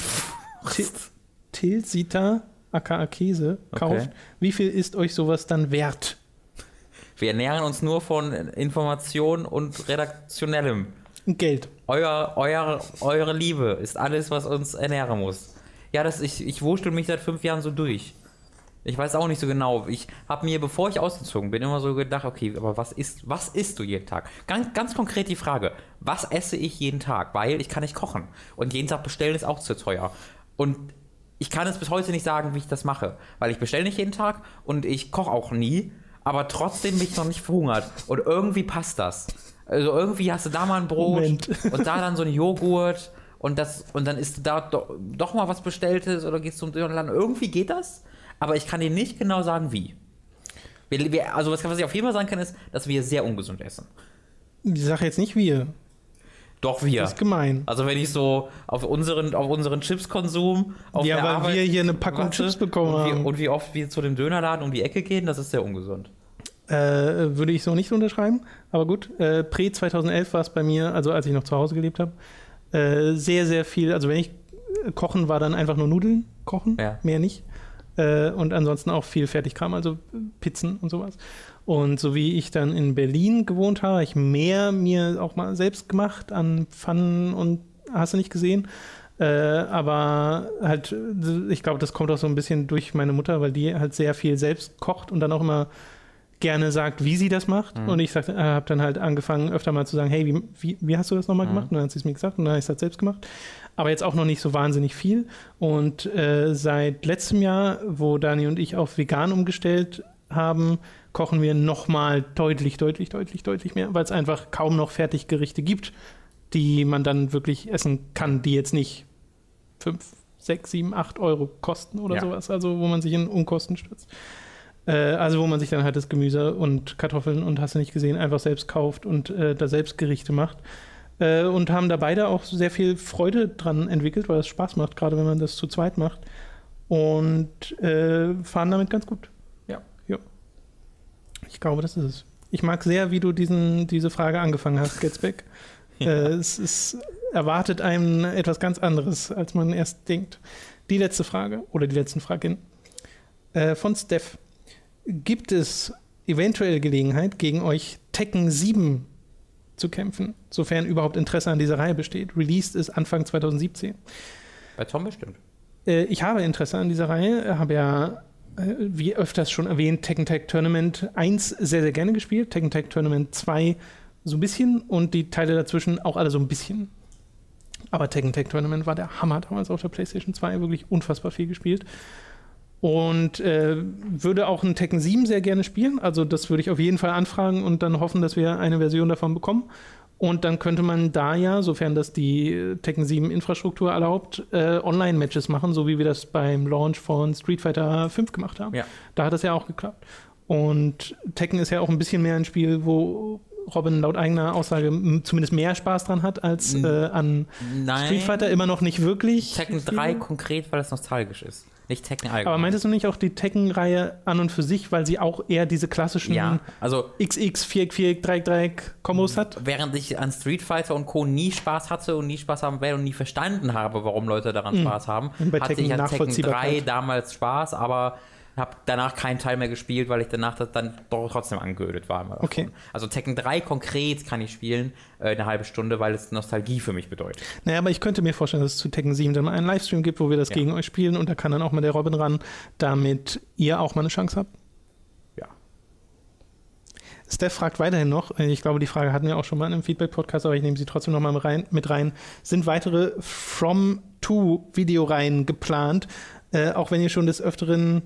Tilsita, aka Käse, kauft, Okay. wie viel ist euch sowas dann wert? Wir ernähren uns nur von Information und redaktionellem. Geld. Euer, euer, eure Liebe ist alles, was uns ernähren muss. Ja, das, ich, ich wurschtel mich seit fünf Jahren so durch. Ich weiß auch nicht so genau. Ich habe mir, bevor ich ausgezogen bin, immer so gedacht, okay, aber was isst, was isst du jeden Tag? Ganz, ganz konkret die Frage, was esse ich jeden Tag? Weil ich kann nicht kochen. Und jeden Tag bestellen ist auch zu teuer. Und ich kann es bis heute nicht sagen, wie ich das mache. Weil ich bestelle nicht jeden Tag und ich koche auch nie. Aber trotzdem bin ich noch nicht verhungert. Und irgendwie passt das. Also irgendwie hast du da mal ein Brot Moment. [laughs] und da dann so ein Joghurt und das und dann ist da do, doch mal was bestelltes oder gehst zum Dönerladen. Irgendwie geht das, aber ich kann dir nicht genau sagen wie. Wir, wir, also was, was ich auf jeden Fall sagen kann ist, dass wir sehr ungesund essen. Ich sage jetzt nicht wir. Doch wir. Das ist gemein. Also wenn ich so auf unseren auf unseren Chipskonsum auf Ja, weil Arbeit wir hier eine Packung warte Chips bekommen und wie, haben. und wie oft wir zu dem Dönerladen um die Ecke gehen, das ist sehr ungesund. Äh, würde ich so nicht unterschreiben. Aber gut, äh, Prä 2011 war es bei mir, also als ich noch zu Hause gelebt habe, äh, sehr, sehr viel. Also wenn ich äh, kochen war, dann einfach nur Nudeln kochen, Ja. mehr nicht. Äh, und ansonsten auch viel Fertigkram, also Pizzen und sowas. Und so wie ich dann in Berlin gewohnt habe, habe ich mehr mir auch mal selbst gemacht an Pfannen und hast du nicht gesehen. Äh, aber halt, ich glaube, das kommt auch so ein bisschen durch meine Mutter, weil die halt sehr viel selbst kocht und dann auch immer gerne sagt, wie sie das macht. Mhm. Und ich äh, habe dann halt angefangen, öfter mal zu sagen, hey, wie, wie, wie hast du das nochmal Mhm. gemacht? Und dann hat sie es mir gesagt und dann habe ich es halt selbst gemacht. Aber jetzt auch noch nicht so wahnsinnig viel. Und äh, seit letztem Jahr, wo Dani und ich auf vegan umgestellt haben, kochen wir nochmal deutlich, deutlich, deutlich, deutlich mehr, weil es einfach kaum noch Fertiggerichte gibt, die man dann wirklich essen kann, die jetzt nicht 5, 6, 7, 8 Euro kosten oder Ja. sowas, also wo man sich in Unkosten stürzt. Äh, also wo man sich dann halt das Gemüse und Kartoffeln und hast du nicht gesehen, einfach selbst kauft und äh, da selbst Gerichte macht. Äh, und haben da beide auch sehr viel Freude dran entwickelt, weil es Spaß macht, gerade wenn man das zu zweit macht. Und äh, fahren damit ganz gut. Ja. ja. Ich glaube, das ist es. Ich mag sehr, wie du diesen, diese Frage angefangen hast, Getzbeck. [laughs] äh, es ist, erwartet einem etwas ganz anderes, als man erst denkt. Die letzte Frage oder die letzten Fragen äh, von Steph. Gibt es eventuell Gelegenheit, gegen euch Tekken 7 zu kämpfen, sofern überhaupt Interesse an dieser Reihe besteht? Released ist Anfang 2017. Bei Tom bestimmt. Äh, ich habe Interesse an dieser Reihe, habe ja, wie öfters schon erwähnt, Tekken Tag Tournament 1 sehr, sehr gerne gespielt, Tekken Tag Tournament 2 so ein bisschen und die Teile dazwischen auch alle so ein bisschen. Aber Tekken Tag Tournament war der Hammer damals auf der PlayStation 2, wirklich unfassbar viel gespielt. Und äh, würde auch ein Tekken 7 sehr gerne spielen. Also das würde ich auf jeden Fall anfragen und dann hoffen, dass wir eine Version davon bekommen. Und dann könnte man da ja, sofern das die Tekken 7 Infrastruktur erlaubt, äh, Online-Matches machen, so wie wir das beim Launch von Street Fighter 5 gemacht haben. Ja. Da hat das ja auch geklappt. Und Tekken ist ja auch ein bisschen mehr ein Spiel, wo Robin laut eigener Aussage zumindest mehr Spaß dran hat als äh, an Nein. Street Fighter. Immer noch nicht wirklich. Tekken viel. 3 konkret, weil es nostalgisch ist. Nicht Tekken allgemein. Aber meintest du nicht auch die Tekken-Reihe an und für sich, weil sie auch eher diese klassischen Ja, also XX, Viereck, Viereck, Dreieck, Dreieck Kombos hat? während ich an Street Fighter und Co. nie Spaß hatte und nie Spaß haben werde und nie verstanden habe, warum Leute daran Spaß haben, hatte ich an Tekken 3 Nachvollziehbarkeit. damals Spaß, aber habe danach keinen Teil mehr gespielt, weil ich danach das dann doch trotzdem angeödet war. Okay. Also Tekken 3 konkret kann ich spielen, äh, eine halbe Stunde, weil es Nostalgie für mich bedeutet. Naja, aber ich könnte mir vorstellen, dass es zu Tekken 7 dann mal einen Livestream gibt, wo wir das Ja. gegen euch spielen und da kann dann auch mal der Robin ran, damit ihr auch mal eine Chance habt. Ja. Steph fragt weiterhin noch, äh, ich glaube, die Frage hatten wir auch schon mal in einem Feedback-Podcast, aber ich nehme sie trotzdem noch mal mit rein, mit rein. Sind weitere From-To-Videoreihen geplant? Äh, auch wenn ihr schon des Öfteren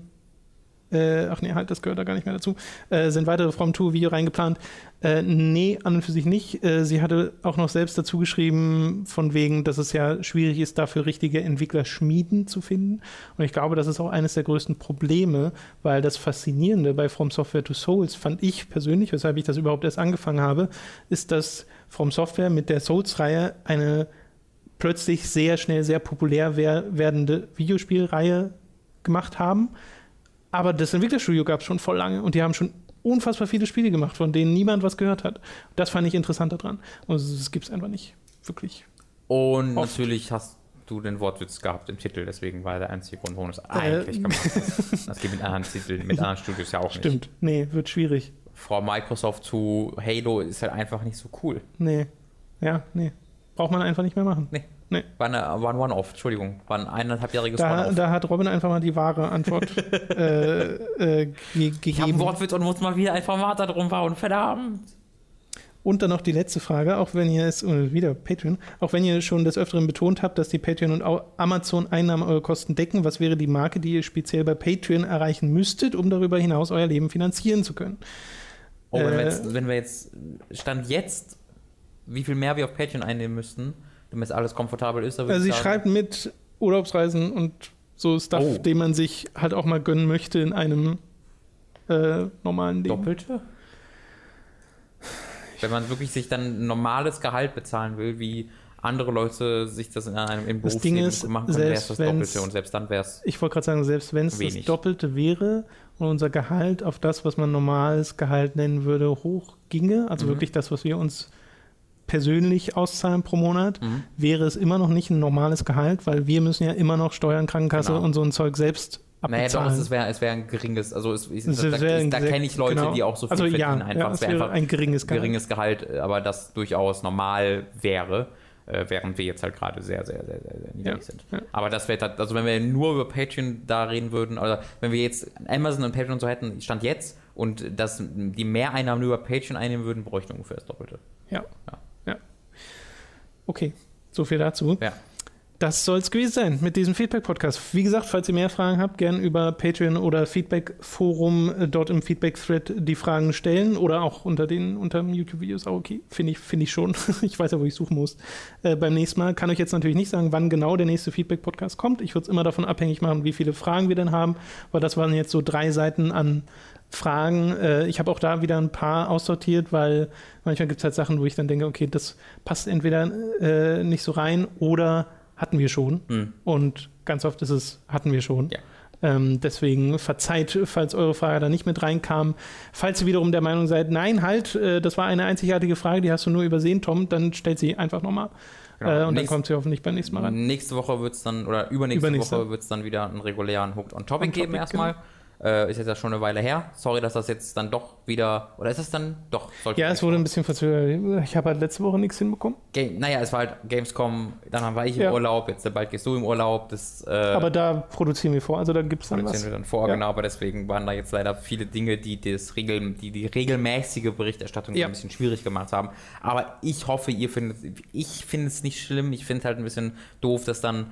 äh, ach nee, halt, das gehört da gar nicht mehr dazu. Äh, sind weitere From 2 Video reingeplant? Äh, nee, an und für sich nicht. Äh, sie hatte auch noch selbst dazu geschrieben, von wegen, dass es ja schwierig ist, dafür richtige Entwicklerschmieden zu finden. Und ich glaube, das ist auch eines der größten Probleme, weil das Faszinierende bei From Software to Souls fand ich persönlich, weshalb ich das überhaupt erst angefangen habe, ist, dass From Software mit der Souls-Reihe eine plötzlich sehr schnell sehr populär wer werdende Videospielreihe gemacht haben aber das Entwicklerstudio gab es schon voll lange und die haben schon unfassbar viele Spiele gemacht, von denen niemand was gehört hat. Das fand ich interessant daran. Und das gibt es einfach nicht wirklich. Und oft. natürlich hast du den Wortwitz gehabt im Titel, deswegen war der einzige Grund, warum es eigentlich äh, gemacht hast. [laughs] Das geht mit anderen Titeln, mit anderen Studios ja auch nicht. Stimmt, nee, wird schwierig. Frau Microsoft zu Halo ist halt einfach nicht so cool. Nee, ja, nee. Braucht man einfach nicht mehr machen. Nee. Nee. War, eine, war ein One-Off, Entschuldigung. War ein eineinhalbjähriges da, One-Off. Da hat Robin einfach mal die wahre Antwort [laughs] äh, äh, ge gegeben. Ich habe Wortwitz und muss mal wieder ein Format da drum bauen. Verdammt. Und dann noch die letzte Frage, auch wenn ihr es, äh, wieder Patreon, auch wenn ihr schon des Öfteren betont habt, dass die Patreon und Amazon Einnahmen eure Kosten decken, was wäre die Marke, die ihr speziell bei Patreon erreichen müsstet, um darüber hinaus euer Leben finanzieren zu können? Oh, wenn, äh, wir jetzt, wenn wir jetzt, Stand jetzt, wie viel mehr wir auf Patreon einnehmen müssten, damit alles komfortabel ist. Also sie schreibt mit Urlaubsreisen und so Stuff, oh. den man sich halt auch mal gönnen möchte in einem äh, normalen Leben. Doppelte? Wenn man wirklich sich dann normales Gehalt bezahlen will, wie andere Leute sich das in einem im Ding ist, machen können, wäre es das Doppelte und selbst dann wäre es. Ich wollte gerade sagen, selbst wenn es das Doppelte wäre und unser Gehalt auf das, was man normales Gehalt nennen würde, hoch ginge, also mhm. wirklich das, was wir uns persönlich auszahlen pro Monat, mhm. wäre es immer noch nicht ein normales Gehalt, weil wir müssen ja immer noch Steuern, Krankenkasse genau. und so ein Zeug selbst abbezahlen. Naja, doch, es wäre es wär ein geringes, also es, es, es da, da, da kenne ich Leute, genau. die auch so viel also, verdienen, ja, einfach. Ja, es wäre einfach ein geringes Gehalt. geringes Gehalt, aber das durchaus normal wäre. Äh, während wir jetzt halt gerade sehr, sehr, sehr, sehr, sehr niedrig ja, sind. Ja. Aber das wäre, also wenn wir nur über Patreon da reden würden, oder wenn wir jetzt Amazon und Patreon so hätten, stand jetzt, und dass die Mehreinnahmen über Patreon einnehmen würden, bräuchten ungefähr das Doppelte. Ja. ja. Okay, so viel dazu. Ja. Das soll es gewesen sein mit diesem Feedback-Podcast. Wie gesagt, falls ihr mehr Fragen habt, gerne über Patreon oder Feedback-Forum äh, dort im Feedback-Thread die Fragen stellen oder auch unter den unter YouTube-Videos auch okay. Finde ich, find ich schon. [laughs] ich weiß ja, wo ich suchen muss. Äh, beim nächsten Mal kann ich jetzt natürlich nicht sagen, wann genau der nächste Feedback-Podcast kommt. Ich würde es immer davon abhängig machen, wie viele Fragen wir denn haben, weil das waren jetzt so drei Seiten an Fragen. Äh, ich habe auch da wieder ein paar aussortiert, weil manchmal gibt es halt Sachen, wo ich dann denke, okay, das passt entweder äh, nicht so rein oder hatten wir schon. Mhm. Und ganz oft ist es, hatten wir schon. Ja. Ähm, deswegen verzeiht, falls eure Frage da nicht mit reinkam. Falls ihr wiederum der Meinung seid, nein, halt, äh, das war eine einzigartige Frage, die hast du nur übersehen, Tom, dann stellt sie einfach nochmal. Genau. Äh, und Nächst, dann kommt sie hoffentlich beim nächsten Mal rein. Nächste Woche wird es dann, oder übernächste, übernächste. Woche wird es dann wieder einen regulären Hooked on Topic geben erstmal. Genau. Äh, ist jetzt ja schon eine Weile her. Sorry, dass das jetzt dann doch wieder. Oder ist es dann doch? Ja, es wurde ein bisschen verzögert. Ich habe halt letzte Woche nichts hinbekommen. Game, naja, es war halt Gamescom, dann war ich im ja. Urlaub, jetzt bald gehst du im Urlaub. Das, äh, aber da produzieren wir vor, also da gibt es dann produzieren was. wir dann vor, ja. genau, aber deswegen waren da jetzt leider viele Dinge, die das Regel, die, die regelmäßige Berichterstattung ja. ein bisschen schwierig gemacht haben. Aber ich hoffe, ihr findet, ich finde es nicht schlimm. Ich finde halt ein bisschen doof, dass dann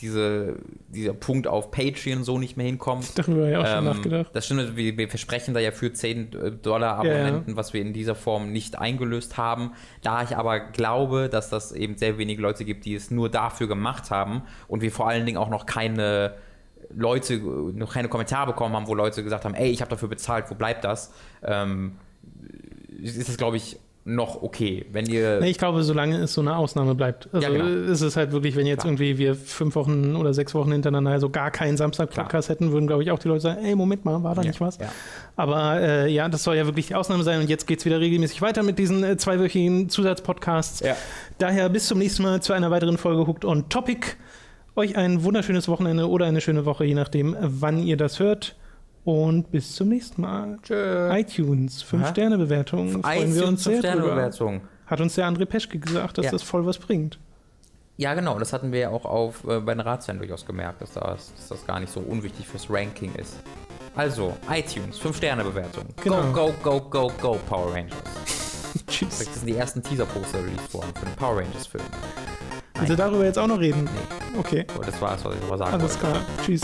diese, dieser Punkt auf Patreon so nicht mehr hinkommt. Darüber habe ich auch ähm, schon nachgedacht. Das stimmt, wir, wir, versprechen da ja für 10 Dollar Abonnenten, ja, ja. was wir in dieser Form nicht eingelöst haben. Da ich aber glaube, dass das eben sehr wenige Leute gibt, die es nur dafür gemacht haben und wir vor allen Dingen auch noch keine Leute, noch keine Kommentare bekommen haben, wo Leute gesagt haben, ey, ich habe dafür bezahlt, wo bleibt das? Ähm, ist das, glaube ich, noch okay. Wenn ihr. Nee, ich glaube, solange es so eine Ausnahme bleibt. Also ja, genau. ist es halt wirklich, wenn jetzt Klar. irgendwie wir fünf Wochen oder sechs Wochen hintereinander so gar keinen Samstag-Podcast hätten, würden, glaube ich, auch die Leute sagen, ey, Moment mal, war da ja, nicht was? Ja. Aber äh, ja, das soll ja wirklich die Ausnahme sein und jetzt geht es wieder regelmäßig weiter mit diesen äh, zweiwöchigen Zusatzpodcasts. Ja. Daher bis zum nächsten Mal zu einer weiteren Folge Hooked on Topic. Euch ein wunderschönes Wochenende oder eine schöne Woche, je nachdem, wann ihr das hört. Und bis zum nächsten Mal. Tschö. iTunes, 5-Sterne-Bewertung. Freuen wir uns sehr Sterne-Bewertung. Hat uns der André Peschke gesagt, dass ja. das voll was bringt. Ja, genau. Das hatten wir ja auch auf, äh, bei den Ratsherren durchaus gemerkt, dass das, dass das gar nicht so unwichtig fürs Ranking ist. Also, iTunes, 5-Sterne-Bewertung. Genau. Go, go, go, go, go, Power Rangers. [laughs] Tschüss. Das sind die ersten Teaser-Poster released worden für den Power Rangers-Film. Willst du darüber jetzt auch noch reden? Nee. Okay, Aber das war es, was ich darüber sagen alles wollte. klar. Tschüss.